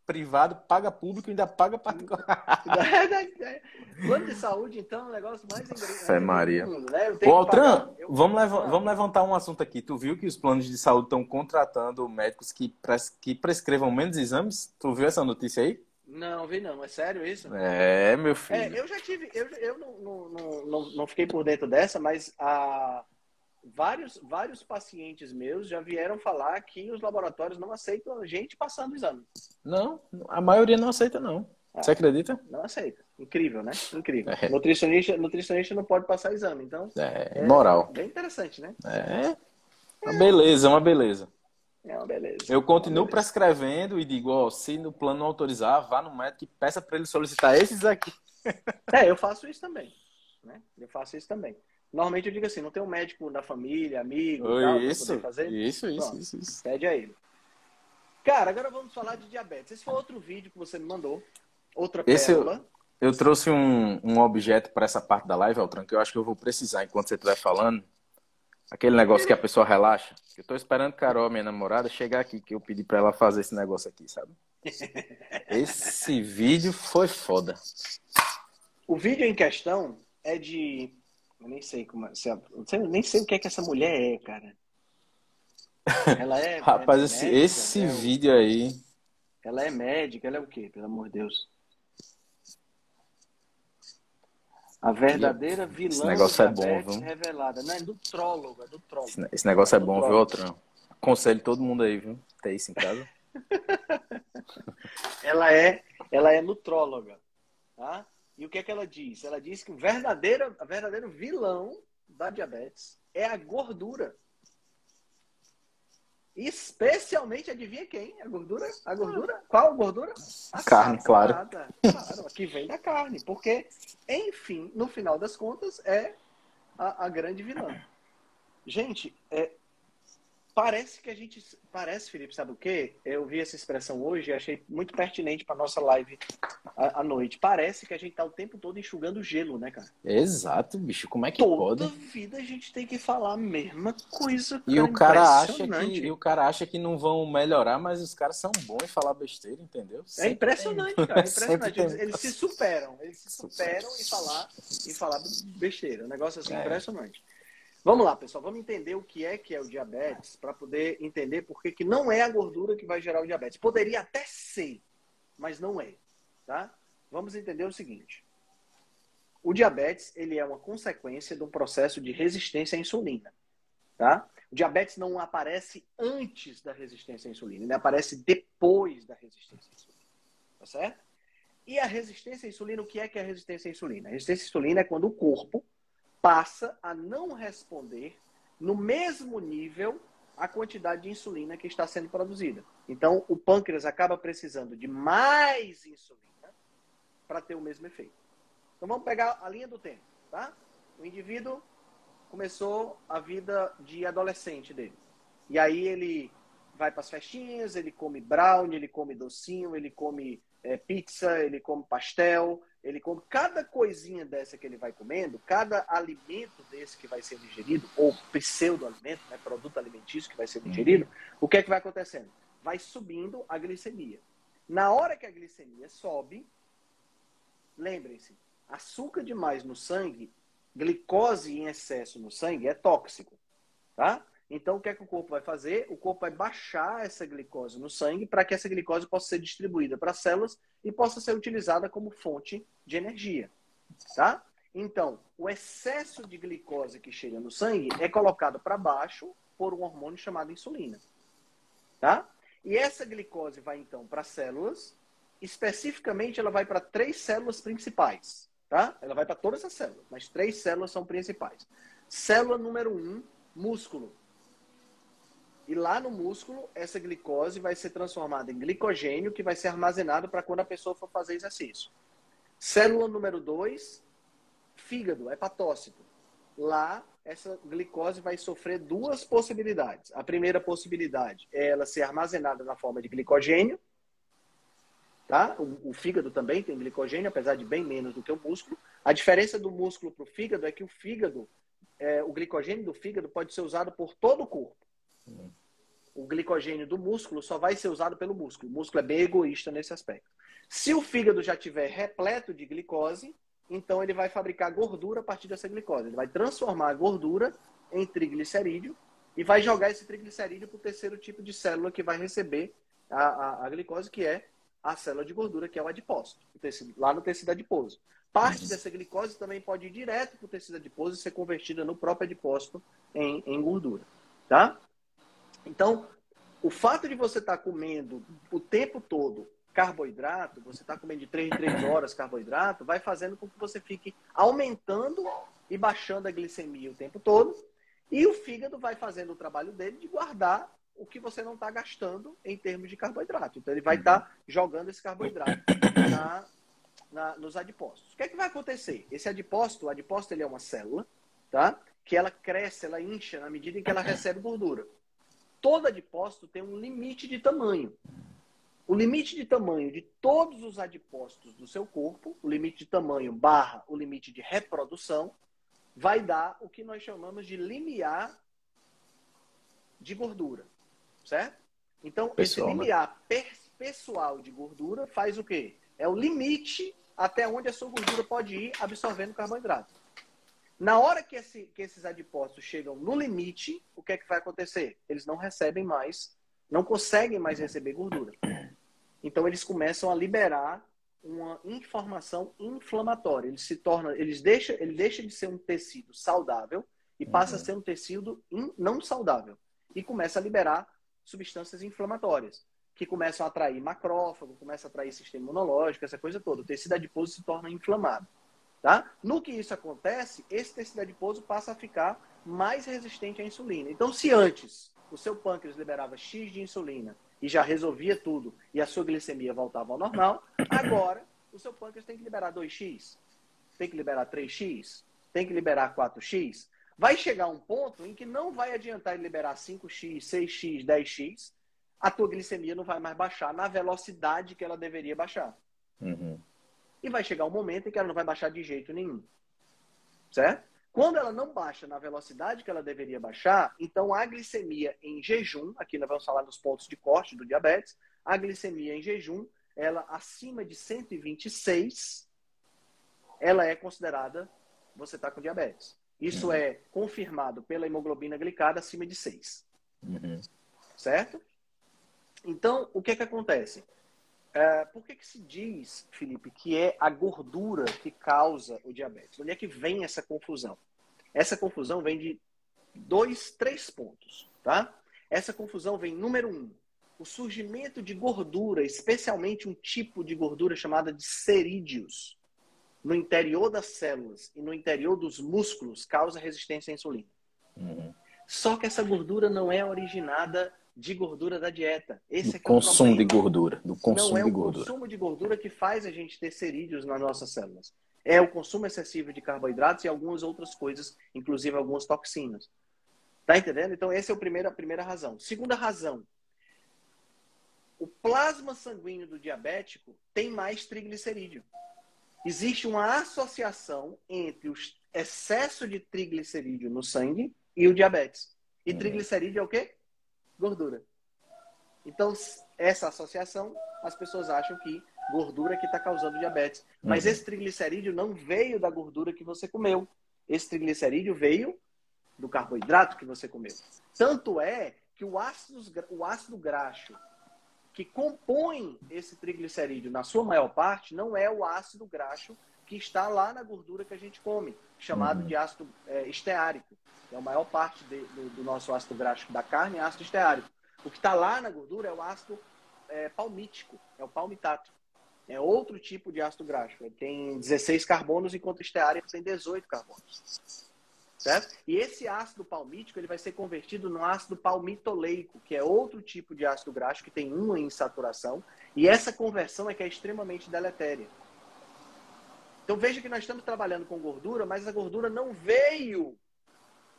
privado, paga público e ainda paga particular. Plano de saúde, então, é o negócio mais Fé Maria. do mundo, né? Ô, Altran, eu- vamos, Ah. vamos levantar um assunto aqui. Tu viu que os planos de saúde estão contratando médicos que, pres- que prescrevam menos exames? Tu viu essa notícia aí? Não, vi não. É sério isso? É, meu É, filho. eu já tive, eu, eu não, não, não, não, fiquei por dentro dessa, mas ah, vários, vários pacientes meus já vieram falar que os laboratórios não aceitam a gente passando o exame. Não, a maioria não aceita, não. Ah. Você acredita? Não aceita. Incrível, né? Incrível. É. Nutricionista, nutricionista não pode passar exame, então É, moral. bem interessante, né? É. Uma beleza, uma beleza. É uma beleza. Eu continuo beleza. prescrevendo e digo, ó, se no plano não autorizar, vá no médico e peça para ele solicitar esses aqui. É, eu faço isso também. Né? Eu faço isso também. Normalmente eu digo assim, não tem um médico da família, amigo, tal, pra Isso, fazer? isso, isso, Pronto. isso, isso. Pede a ele. Cara, agora vamos falar de diabetes. Esse foi outro vídeo que você me mandou. Outra Esse eu- pérola. Eu trouxe um, um objeto para essa parte da live, Altran, que eu acho que eu vou precisar enquanto você estiver falando, Aquele negócio que a pessoa relaxa. Eu tô esperando Carol, minha namorada, chegar aqui, que eu pedi pra ela fazer esse negócio aqui, sabe? Esse vídeo foi foda. O vídeo em questão é de. Eu nem sei como. Se é- eu nem sei o que é que essa mulher é, cara. Ela é. Rapaz, é esse, médica, esse né? vídeo aí. Ela é médica, ela é o quê? Pelo amor de Deus. A verdadeira vilã Esse negócio é bom, viu? revelada. Não, é do trólogo, é do trólogo. Esse, esse negócio é Do bom, viu, próprio. Altran? Aconselho todo mundo aí, viu? Ter isso em casa. Ela é, ela é nutróloga, tá? E o que é que ela diz? Ela diz que o verdadeiro, o verdadeiro vilão da diabetes é a gordura. Especialmente, adivinha quem? A gordura? A gordura? Qual a gordura? A Carne, claro. Claro, que vem da carne. Porque, enfim, no final das contas, é a, a grande vilã. Gente, é, parece que a gente. Parece, Felipe, sabe o quê? Eu vi essa expressão hoje e achei muito pertinente para nossa live à, à noite. Parece que a gente tá o tempo todo enxugando gelo, né, cara? Exato, bicho. Como é que Toda pode? vida a gente tem que falar a mesma coisa. E o cara acha que e o cara acha que não vão melhorar, mas os caras são bons em falar besteira, entendeu? É Sempre impressionante, tem. cara. É impressionante. Eles, eles se superam. Eles se superam em falar, em falar besteira. Um negócio assim É. impressionante. Vamos lá, pessoal. Vamos entender o que é que é o diabetes para poder entender por que, que não é a gordura que vai gerar o diabetes. Poderia até ser, mas não é. Tá? Vamos entender o seguinte. O diabetes ele é uma consequência de um processo de resistência à insulina. Tá? O diabetes não aparece antes da resistência à insulina, ele aparece depois da resistência à insulina. Tá certo? E a resistência à insulina, o que é que é a resistência à insulina? A resistência à insulina é quando o corpo passa a não responder no mesmo nível a quantidade de insulina que está sendo produzida. Então, o pâncreas acaba precisando de mais insulina para ter o mesmo efeito. Então, vamos pegar a linha do tempo, tá? O indivíduo começou a vida de adolescente dele. E aí ele vai para as festinhas, ele come brownie, ele come docinho, ele come é, pizza, ele come pastel, ele come cada coisinha dessa que ele vai comendo, cada alimento desse que vai ser digerido, ou pseudo-alimento, né, produto alimentício que vai ser digerido, o que é que vai acontecendo? Vai subindo a glicemia. Na hora que a glicemia sobe, lembrem-se, açúcar demais no sangue, glicose em excesso no sangue é tóxico, tá? Então, o que é que o corpo vai fazer? O corpo vai baixar essa glicose no sangue para que essa glicose possa ser distribuída para as células e possa ser utilizada como fonte de energia, tá? Então, o excesso de glicose que chega no sangue é colocado para baixo por um hormônio chamado insulina, tá? E essa glicose vai então para as células, especificamente ela vai para três células principais, tá? Ela vai para todas as células, mas três células são principais. Célula número um, músculo. E lá no músculo, essa glicose vai ser transformada em glicogênio, que vai ser armazenado para quando a pessoa for fazer exercício. Célula número 2, fígado, hepatócito. Lá, essa glicose vai sofrer duas possibilidades. A primeira possibilidade é ela ser armazenada na forma de glicogênio. Tá? O, o fígado também tem glicogênio, apesar de bem menos do que o músculo. A diferença do músculo para o fígado é que o fígado, é, o glicogênio do fígado pode ser usado por todo o corpo. O glicogênio do músculo só vai ser usado pelo músculo. O músculo é bem egoísta nesse aspecto. Se o fígado já tiver repleto de glicose, então ele vai fabricar gordura a partir dessa glicose. Ele vai transformar a gordura em triglicerídeo e vai jogar esse triglicerídeo para o terceiro tipo de célula que vai receber a, a, a, glicose, que é a célula de gordura, que é o adipócito, o tecido, lá no tecido adiposo. Parte dessa glicose também pode ir direto para o tecido adiposo e ser convertida no próprio adipócito em, em gordura. Tá? Então, o fato de você estar tá comendo o tempo todo carboidrato, você está comendo de 3 em 3 horas carboidrato, vai fazendo com que você fique aumentando e baixando a glicemia o tempo todo. E o fígado vai fazendo o trabalho dele de guardar o que você não está gastando em termos de carboidrato. Então, ele vai estar tá jogando esse carboidrato na, na, nos adipócitos. O que é que vai acontecer? Esse adipócito, o adipócito ele é uma célula, tá? Que ela cresce, ela incha na medida em que ela recebe gordura todo adipócito tem um limite de tamanho. O limite de tamanho de todos os adipócitos do seu corpo, o limite de tamanho barra o limite de reprodução, vai dar o que nós chamamos de limiar de gordura, certo? Então, Pessoal, esse né? limiar pessoal de gordura faz o quê? É o limite até onde a sua gordura pode ir absorvendo carboidrato. Na hora que, esse, que esses adipócitos chegam no limite, o que é que vai acontecer? Eles não recebem mais, não conseguem mais receber gordura. Então eles começam a liberar uma informação inflamatória. Ele se torna, eles deixa, ele deixa de ser um tecido saudável e passa a ser um tecido in, não saudável e começa a liberar substâncias inflamatórias que começam a atrair macrófago, começa a atrair sistema imunológico, essa coisa toda. O tecido adiposo se torna inflamado. Tá? No que isso acontece, esse tecido adiposo passa a ficar mais resistente à insulina. Então, se antes o seu pâncreas liberava X de insulina e já resolvia tudo e a sua glicemia voltava ao normal, agora o seu pâncreas tem que liberar 2X, tem que liberar 3X, tem que liberar 4X. Vai chegar um ponto em que não vai adiantar ele liberar 5X, 6X, 10X, a tua glicemia não vai mais baixar na velocidade que ela deveria baixar. Uhum. E vai chegar um momento em que ela não vai baixar de jeito nenhum. Certo? Quando ela não baixa na velocidade que ela deveria baixar, então a glicemia em jejum, aqui nós vamos falar dos pontos de corte do diabetes, a glicemia em jejum, ela acima de 126, ela é considerada você está com diabetes. Isso é confirmado pela hemoglobina glicada acima de 6. Uhum. Certo? Então, o que é que acontece? É, por que, que se diz, Felipe, que é a gordura que causa o diabetes? Onde é que vem essa confusão? Essa confusão vem de dois, três pontos, tá? Essa confusão vem, número um, o surgimento de gordura, especialmente um tipo de gordura chamada de cerídeos, no interior das células e no interior dos músculos, causa resistência à insulina. Uhum. Só que essa gordura não é originada de gordura da dieta. Esse Do é é o consumo de problema. gordura. Do consumo Não é de o gordura. consumo de gordura que faz a gente ter cerídeos nas nossas células. É o consumo excessivo de carboidratos e algumas outras coisas, inclusive algumas toxinas. Tá entendendo? Então, essa é a primeira, a primeira razão. Segunda razão. O plasma sanguíneo do diabético tem mais triglicerídeo. Existe uma associação entre o excesso de triglicerídeo no sangue e o diabetes. E Uhum. triglicerídeo é o quê? Gordura. Então, essa associação, as pessoas acham que gordura é que está causando diabetes. Mas Uhum. esse triglicerídeo não veio da gordura que você comeu. Esse triglicerídeo veio do carboidrato que você comeu. Tanto é que o ácido, o ácido graxo que compõe esse triglicerídeo, na sua maior parte, não é o ácido graxo que está lá na gordura que a gente come, chamado Uhum. de ácido é, esteárico. É a maior parte de, do, do nosso ácido graxo da carne é ácido esteárico. O que está lá na gordura é o ácido é, palmítico, é o palmitato. É outro tipo de ácido graxo. Ele tem 16 carbonos, enquanto o esteárico tem 18 carbonos. Certo? E esse ácido palmítico ele vai ser convertido no ácido palmitoleico, que é outro tipo de ácido graxo que tem uma em saturação. E essa conversão é que é extremamente deletéria. Então veja que nós estamos trabalhando com gordura, mas a gordura não veio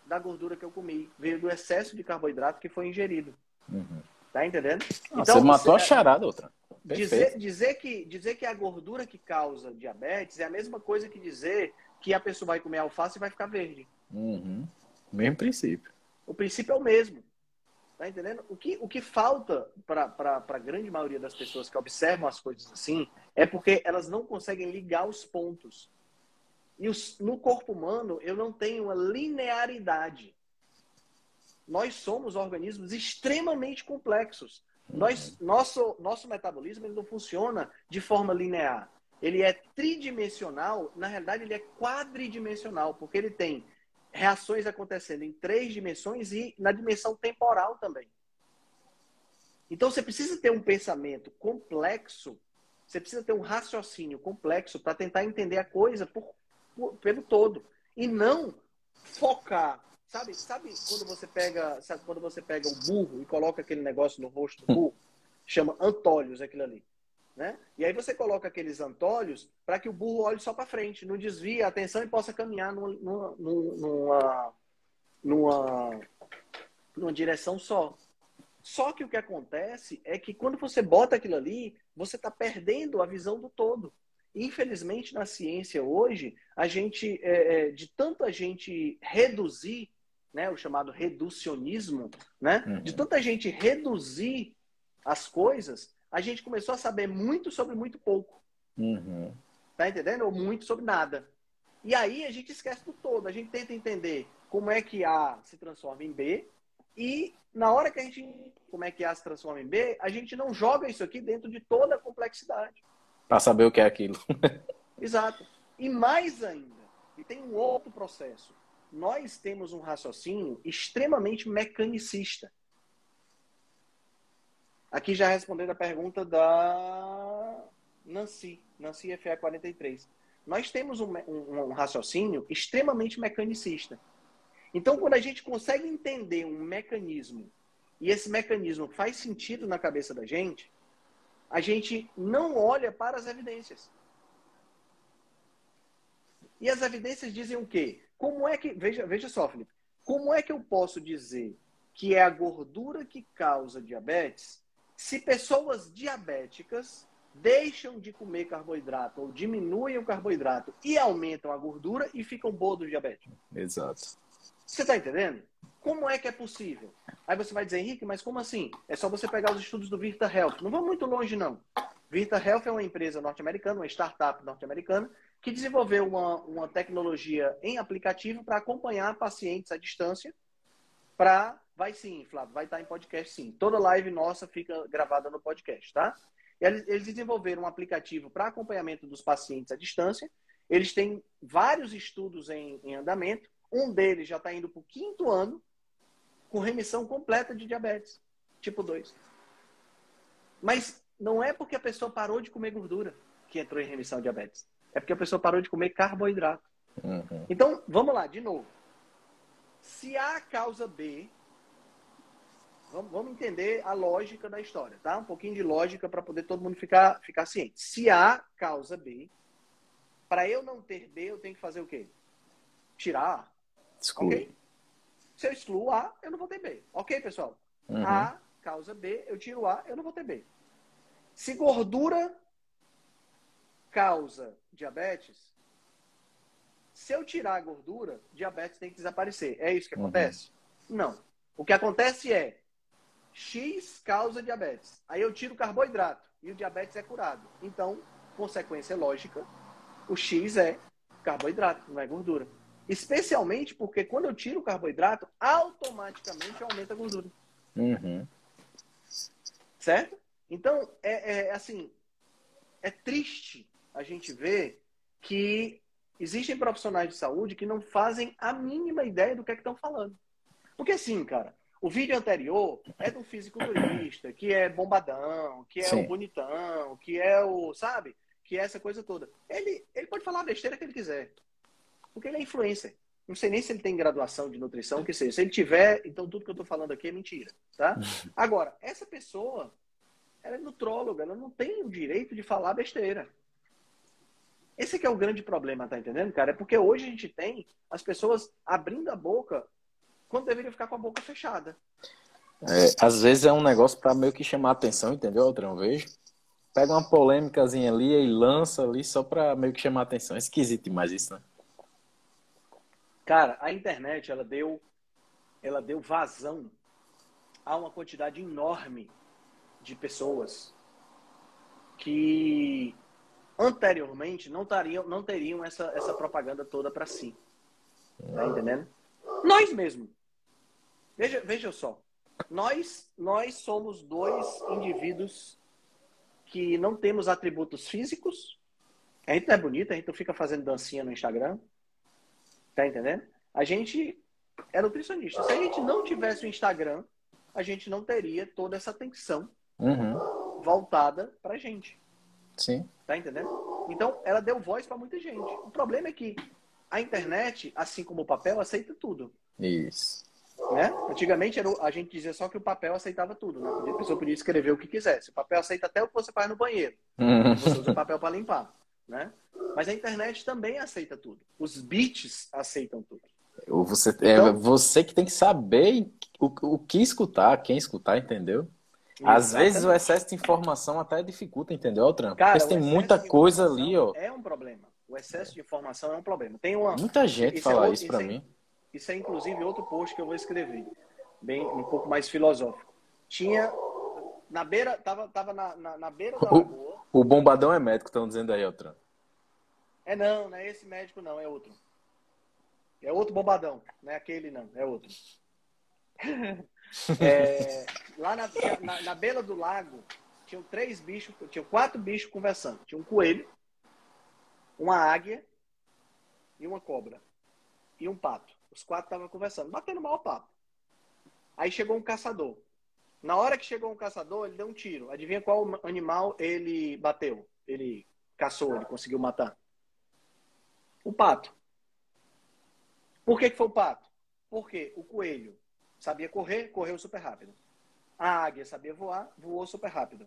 da gordura que eu comi, veio do excesso de carboidrato que foi ingerido. Uhum. Tá entendendo? Ah, você matou a charada, outra. Dizer, dizer, que, dizer que a gordura que causa diabetes é a mesma coisa que dizer que a pessoa vai comer alface e vai ficar verde. Uhum. Mesmo princípio. O princípio é o mesmo. Tá entendendo? O que, o que falta para a grande maioria das pessoas que observam as coisas assim é porque elas não conseguem ligar os pontos. E os, no corpo humano, eu não tenho uma linearidade. Nós somos organismos extremamente complexos. Nós, nosso, nosso metabolismo não funciona de forma linear. Ele é tridimensional, na realidade, ele é quadridimensional, porque ele tem reações acontecendo em três dimensões e na dimensão temporal também. Então você precisa ter um pensamento complexo, você precisa ter um raciocínio complexo para tentar entender a coisa por, por, pelo todo e não focar. Sabe, sabe quando você pega, sabe quando você pega o burro e coloca aquele negócio no rosto do burro, chama antólios aquilo ali, né? E aí você coloca aqueles antólios para que o burro olhe só para frente, não desvie a atenção e possa caminhar numa, numa, numa, numa direção só. Só que o que acontece é que quando você bota aquilo ali, você está perdendo a visão do todo. Infelizmente, na ciência hoje, a gente, é, de tanto a gente reduzir né, o chamado reducionismo, né, Uhum. de tanta gente reduzir as coisas, a gente começou a saber muito sobre muito pouco. Uhum. Tá entendendo? Ou muito sobre nada. E aí a gente esquece do todo. A gente tenta entender como é que A se transforma em B. E na hora que a gente como é que A se transforma em B, a gente não joga isso aqui dentro de toda a complexidade. Pra saber o que é aquilo. Exato. E mais ainda, e tem um outro processo. Nós temos um raciocínio extremamente mecanicista. Aqui já respondendo a pergunta da Nancy, Nancy FA 43. Nós temos um, um, um raciocínio extremamente mecanicista. Então, quando a gente consegue entender um mecanismo e esse mecanismo faz sentido na cabeça da gente, a gente não olha para as evidências. E as evidências dizem o quê? Como é que. Veja, veja só, Felipe. Como é que eu posso dizer que é a gordura que causa diabetes se pessoas diabéticas deixam de comer carboidrato ou diminuem o carboidrato e aumentam a gordura e ficam boas do diabetes? Exato. Você está entendendo? Como é que é possível? Aí você vai dizer, Henrique, mas como assim? É só você pegar os estudos do Virta Health. Não vamos muito longe, não. Virta Health é uma empresa norte-americana, uma startup norte-americana, que desenvolveu uma, uma tecnologia em aplicativo para acompanhar pacientes à distância. Para. Vai sim, Flávio, vai estar em podcast sim. Toda live nossa fica gravada no podcast, tá? Eles desenvolveram um aplicativo para acompanhamento dos pacientes à distância. Eles têm vários estudos em, em andamento. Um deles já está indo para o quinto ano com remissão completa de diabetes, tipo 2. Mas não é porque a pessoa parou de comer gordura que entrou em remissão de diabetes. É porque a pessoa parou de comer carboidrato. Uhum. Então, vamos lá, de novo. Se A causa B, vamos, entender a lógica da história, tá? Um pouquinho de lógica para poder todo mundo ficar, ficar ciente. Se A causa B, para eu não ter B, eu tenho que fazer o quê? Tirar. Exclui. Ok? Se eu excluo A, eu não vou ter B. Ok, pessoal? Uhum. A causa B, eu tiro A, eu não vou ter B. Se gordura causa diabetes, se eu tirar a gordura, diabetes tem que desaparecer. É isso que Uhum. acontece? Não. O que acontece é X causa diabetes. Aí eu tiro o carboidrato e o diabetes é curado. Então, consequência lógica, o X é carboidrato, não é gordura. Especialmente porque quando eu tiro o carboidrato, automaticamente aumenta a gordura. Uhum. Certo? Então, é, é assim, é triste a gente ver que existem profissionais de saúde que não fazem a mínima ideia do que é que estão falando. Porque assim, cara, o vídeo anterior é do fisiculturista, que é bombadão, que é Sim. o bonitão, que é o, sabe? Que é essa coisa toda. Ele, ele pode falar a besteira que ele quiser. Porque ele é influencer. Não sei nem se ele tem graduação de nutrição, que seja. Se ele tiver, então tudo que eu tô falando aqui é mentira, tá? Agora, essa pessoa, ela é nutróloga, ela não tem o direito de falar besteira. Esse que é o grande problema, tá entendendo, cara? É porque hoje a gente tem as pessoas abrindo a boca quando deveriam ficar com a boca fechada. É, às vezes é um negócio pra meio que chamar atenção, entendeu, Aldrão? Vejo. Pega uma polêmicazinha ali e lança ali só pra meio que chamar atenção. É esquisito demais isso, né? Cara, a internet, ela deu, ela deu vazão a uma quantidade enorme de pessoas que anteriormente não teriam, não teriam essa, essa propaganda toda para si. Tá entendendo? Nós mesmo. Veja, veja só. Nós, nós somos dois indivíduos que não temos atributos físicos. A gente não é bonito, a gente não fica fazendo dancinha no Instagram. Tá entendendo? A gente é nutricionista. Se a gente não tivesse o Instagram, a gente não teria toda essa atenção Uhum. voltada pra gente. Sim. Tá entendendo? Então, ela deu voz pra muita gente. O problema é que a internet, assim como o papel, aceita tudo. Isso. Né? Antigamente era o- a gente dizia só que o papel aceitava tudo. Né? A pessoa podia escrever o que quisesse. O papel aceita até o que você faz no banheiro. Uhum. Você usa o papel para limpar. Né? Mas a internet também aceita tudo. Os bits aceitam tudo. Você, é Então- você que tem que saber o, o que escutar, quem escutar, entendeu? Às vezes o Exatamente. excesso de informação até dificulta, entendeu, Altran? Cara, Porque tem muita coisa ali, ó. É um problema. O excesso de informação é um problema. Tem uma. Muita gente Isso é fala outro- isso pra isso é- mim. Isso é inclusive outro post que eu vou escrever, bem um pouco mais filosófico. Tinha na beira, tava, tava na, na, na beira da lagoa. O, o bombadão é médico, estão dizendo aí, Altran. É não, não é esse médico não, é outro. É outro bombadão, não é aquele não, é outro. é, lá na, na, na, beira do lago, tinham três bichos, tinham quatro bichos conversando. Tinha um coelho, uma águia e uma cobra. E um pato. Os quatro estavam conversando, batendo mal papo. Aí chegou um caçador. Na hora que chegou um caçador, ele deu um tiro. Adivinha qual animal ele bateu? Ele caçou, ele conseguiu matar? O pato. Por que, que foi o pato? Porque o coelho sabia correr, correu super rápido. A águia sabia voar, voou super rápido.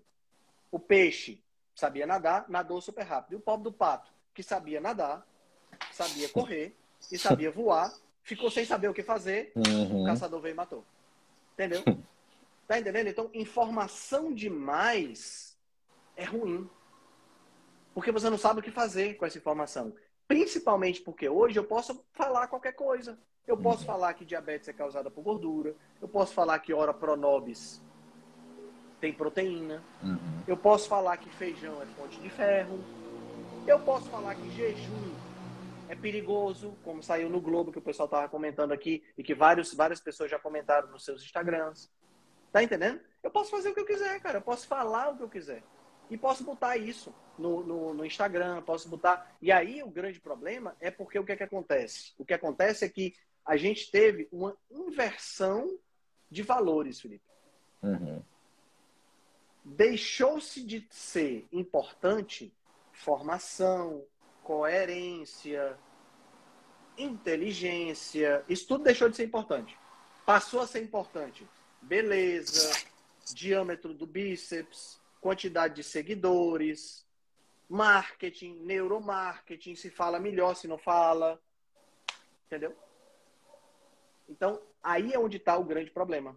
O peixe sabia nadar, nadou super rápido. E o pobre do pato, que sabia nadar, sabia correr e sabia voar, ficou sem saber o que fazer, uhum. o caçador veio e matou. Entendeu? Tá entendendo? Então, informação demais é ruim. Porque você não sabe o que fazer com essa informação. Principalmente porque hoje eu posso falar qualquer coisa. Eu posso uhum. falar que diabetes é causada por gordura. Eu posso falar que ora pronobis tem proteína. Uhum. Eu posso falar que feijão é fonte de ferro. Eu posso falar que jejum é perigoso, como saiu no Globo, que o pessoal estava comentando aqui, e que vários, várias pessoas já comentaram nos seus Instagrams. Tá entendendo? Eu posso fazer o que eu quiser, cara. Eu posso falar o que eu quiser. E posso botar isso no, no, no, Instagram, posso botar. E aí o grande problema é porque o que é que acontece? O que acontece é que a gente teve uma inversão de valores, Felipe. Uhum. Deixou-se de ser importante formação, coerência, inteligência. Isso tudo deixou de ser importante. Passou a ser importante beleza, diâmetro do bíceps, quantidade de seguidores, marketing, neuromarketing, se fala melhor, se não fala. Entendeu? Então, aí é onde está o grande problema.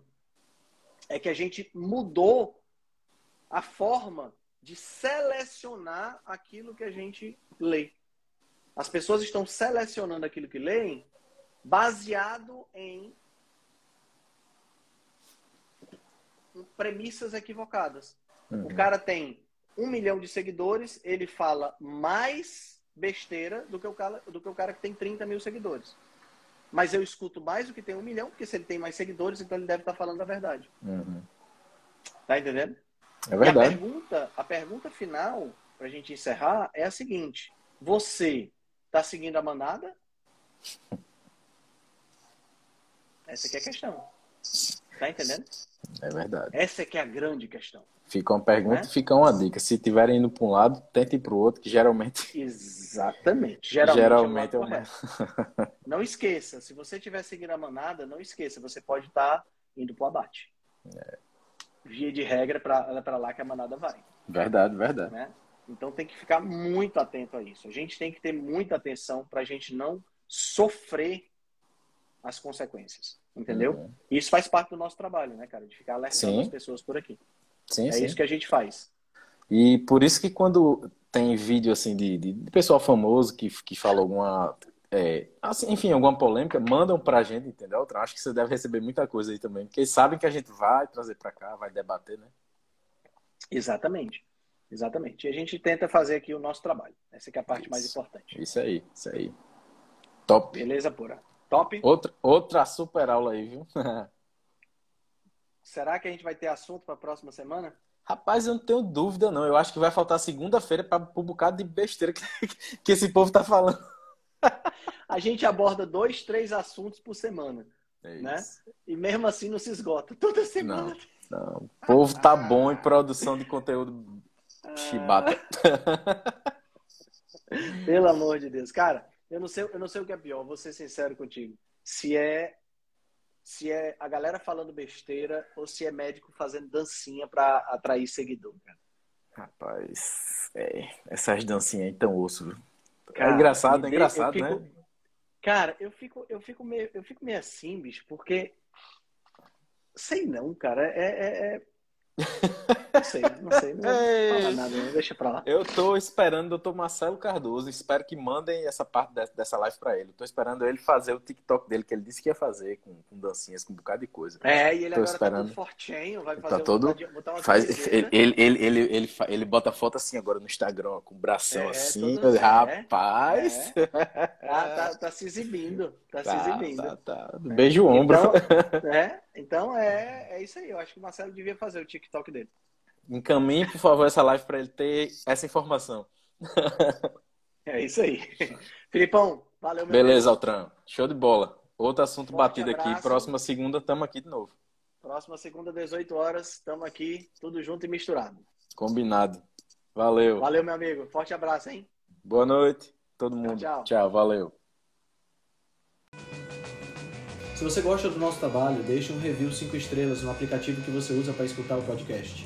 É que a gente mudou a forma de selecionar aquilo que a gente lê. As pessoas estão selecionando aquilo que leem baseado em premissas equivocadas. Uhum. O cara tem um milhão de seguidores, ele fala mais besteira do que, o cara, do que o cara que tem 30 mil seguidores. Mas eu escuto mais do que tem um milhão, porque se ele tem mais seguidores, então ele deve estar falando a verdade. Uhum. Tá entendendo? É verdade. E a pergunta, a pergunta final, para a gente encerrar, é a seguinte: Você está seguindo a manada? Essa aqui é a questão. Tá entendendo? É verdade. Essa é que é a grande questão. Fica uma pergunta, né? fica uma dica. Se tiverem indo para um lado, tentem para o outro, que geralmente. Exatamente. Geralmente, geralmente é, o é o Não esqueça, se você estiver seguindo a manada, não esqueça, você pode estar tá indo para o abate. É. Via de regra, é para lá que a manada vai. Verdade, verdade. Né? Então tem que ficar muito atento a isso. A gente tem que ter muita atenção para a gente não sofrer as consequências. Entendeu? Uhum. Isso faz parte do nosso trabalho, né, cara? De ficar alertando sim. as pessoas por aqui. Sim, é sim. isso que a gente faz. E por isso que quando tem vídeo assim de, de, de pessoal famoso que, que fala alguma. É, assim, enfim, alguma polêmica, mandam pra gente, entendeu? Eu acho que você deve receber muita coisa aí também, porque eles sabem que a gente vai trazer pra cá, vai debater, né? Exatamente. Exatamente. E a gente tenta fazer aqui o nosso trabalho. Essa é a parte isso. mais importante. Isso aí, isso aí. Top. Beleza, pura. Top? Outra, outra super aula aí, viu? Será que a gente vai ter assunto para a próxima semana? Rapaz, eu não tenho dúvida, não. Eu acho que vai faltar segunda-feira para um bocado de besteira que, que esse povo tá falando. A gente aborda dois, três assuntos por semana. É né? E mesmo assim não se esgota. Toda semana. Não, não. O povo tá bom em produção de conteúdo chibata. Pelo amor de Deus. Cara, eu não sei, eu não sei o que é pior, vou ser sincero contigo. Se é se é a galera falando besteira ou se é médico fazendo dancinha para atrair seguidor, cara. Rapaz, é, essas dancinhas aí tão osso, viu? Cara, é engraçado, é engraçado, fico, né? Cara, eu fico, eu fico meio, eu fico meio assim, bicho, porque sei não, cara, é, é, é... não sei, não sei. Não vou falar nada, não, deixa pra lá. Eu tô esperando o doutor Marcelo Cardoso. Espero que mandem essa parte de- dessa live pra ele. Tô esperando ele fazer o TikTok dele, que ele disse que ia fazer, com, com dancinhas, com um bocado de coisa. É, e ele Tô agora tá esperando. todo fortinho, vai Tá fazer todo- botar, botar uma Faz, ele, ele, ele, ele, ele, ele bota foto assim agora no Instagram, ó, com o bração É, assim. todo- é. rapaz! Tá, tá, tá se exibindo, tá, se Tá, exibindo. tá, tá. Beijo o ombro. Então, é, então é, é isso aí. Eu acho que o Marcelo devia fazer o TikTok dele. Encaminhe, por favor, essa live pra ele ter essa informação. É isso aí. Filipão, valeu, meu Beleza, amigo. Altran. Show de bola. Outro assunto Forte batido aqui. abraço. Próxima segunda, tamo aqui de novo. Próxima segunda, 18 horas, estamos aqui, tudo junto e misturado. Combinado. Valeu. Valeu, meu amigo. Forte abraço, hein? Boa noite, todo mundo. tchau. tchau valeu. Se você gosta do nosso trabalho, deixe um review 5 estrelas no aplicativo que você usa para escutar o podcast.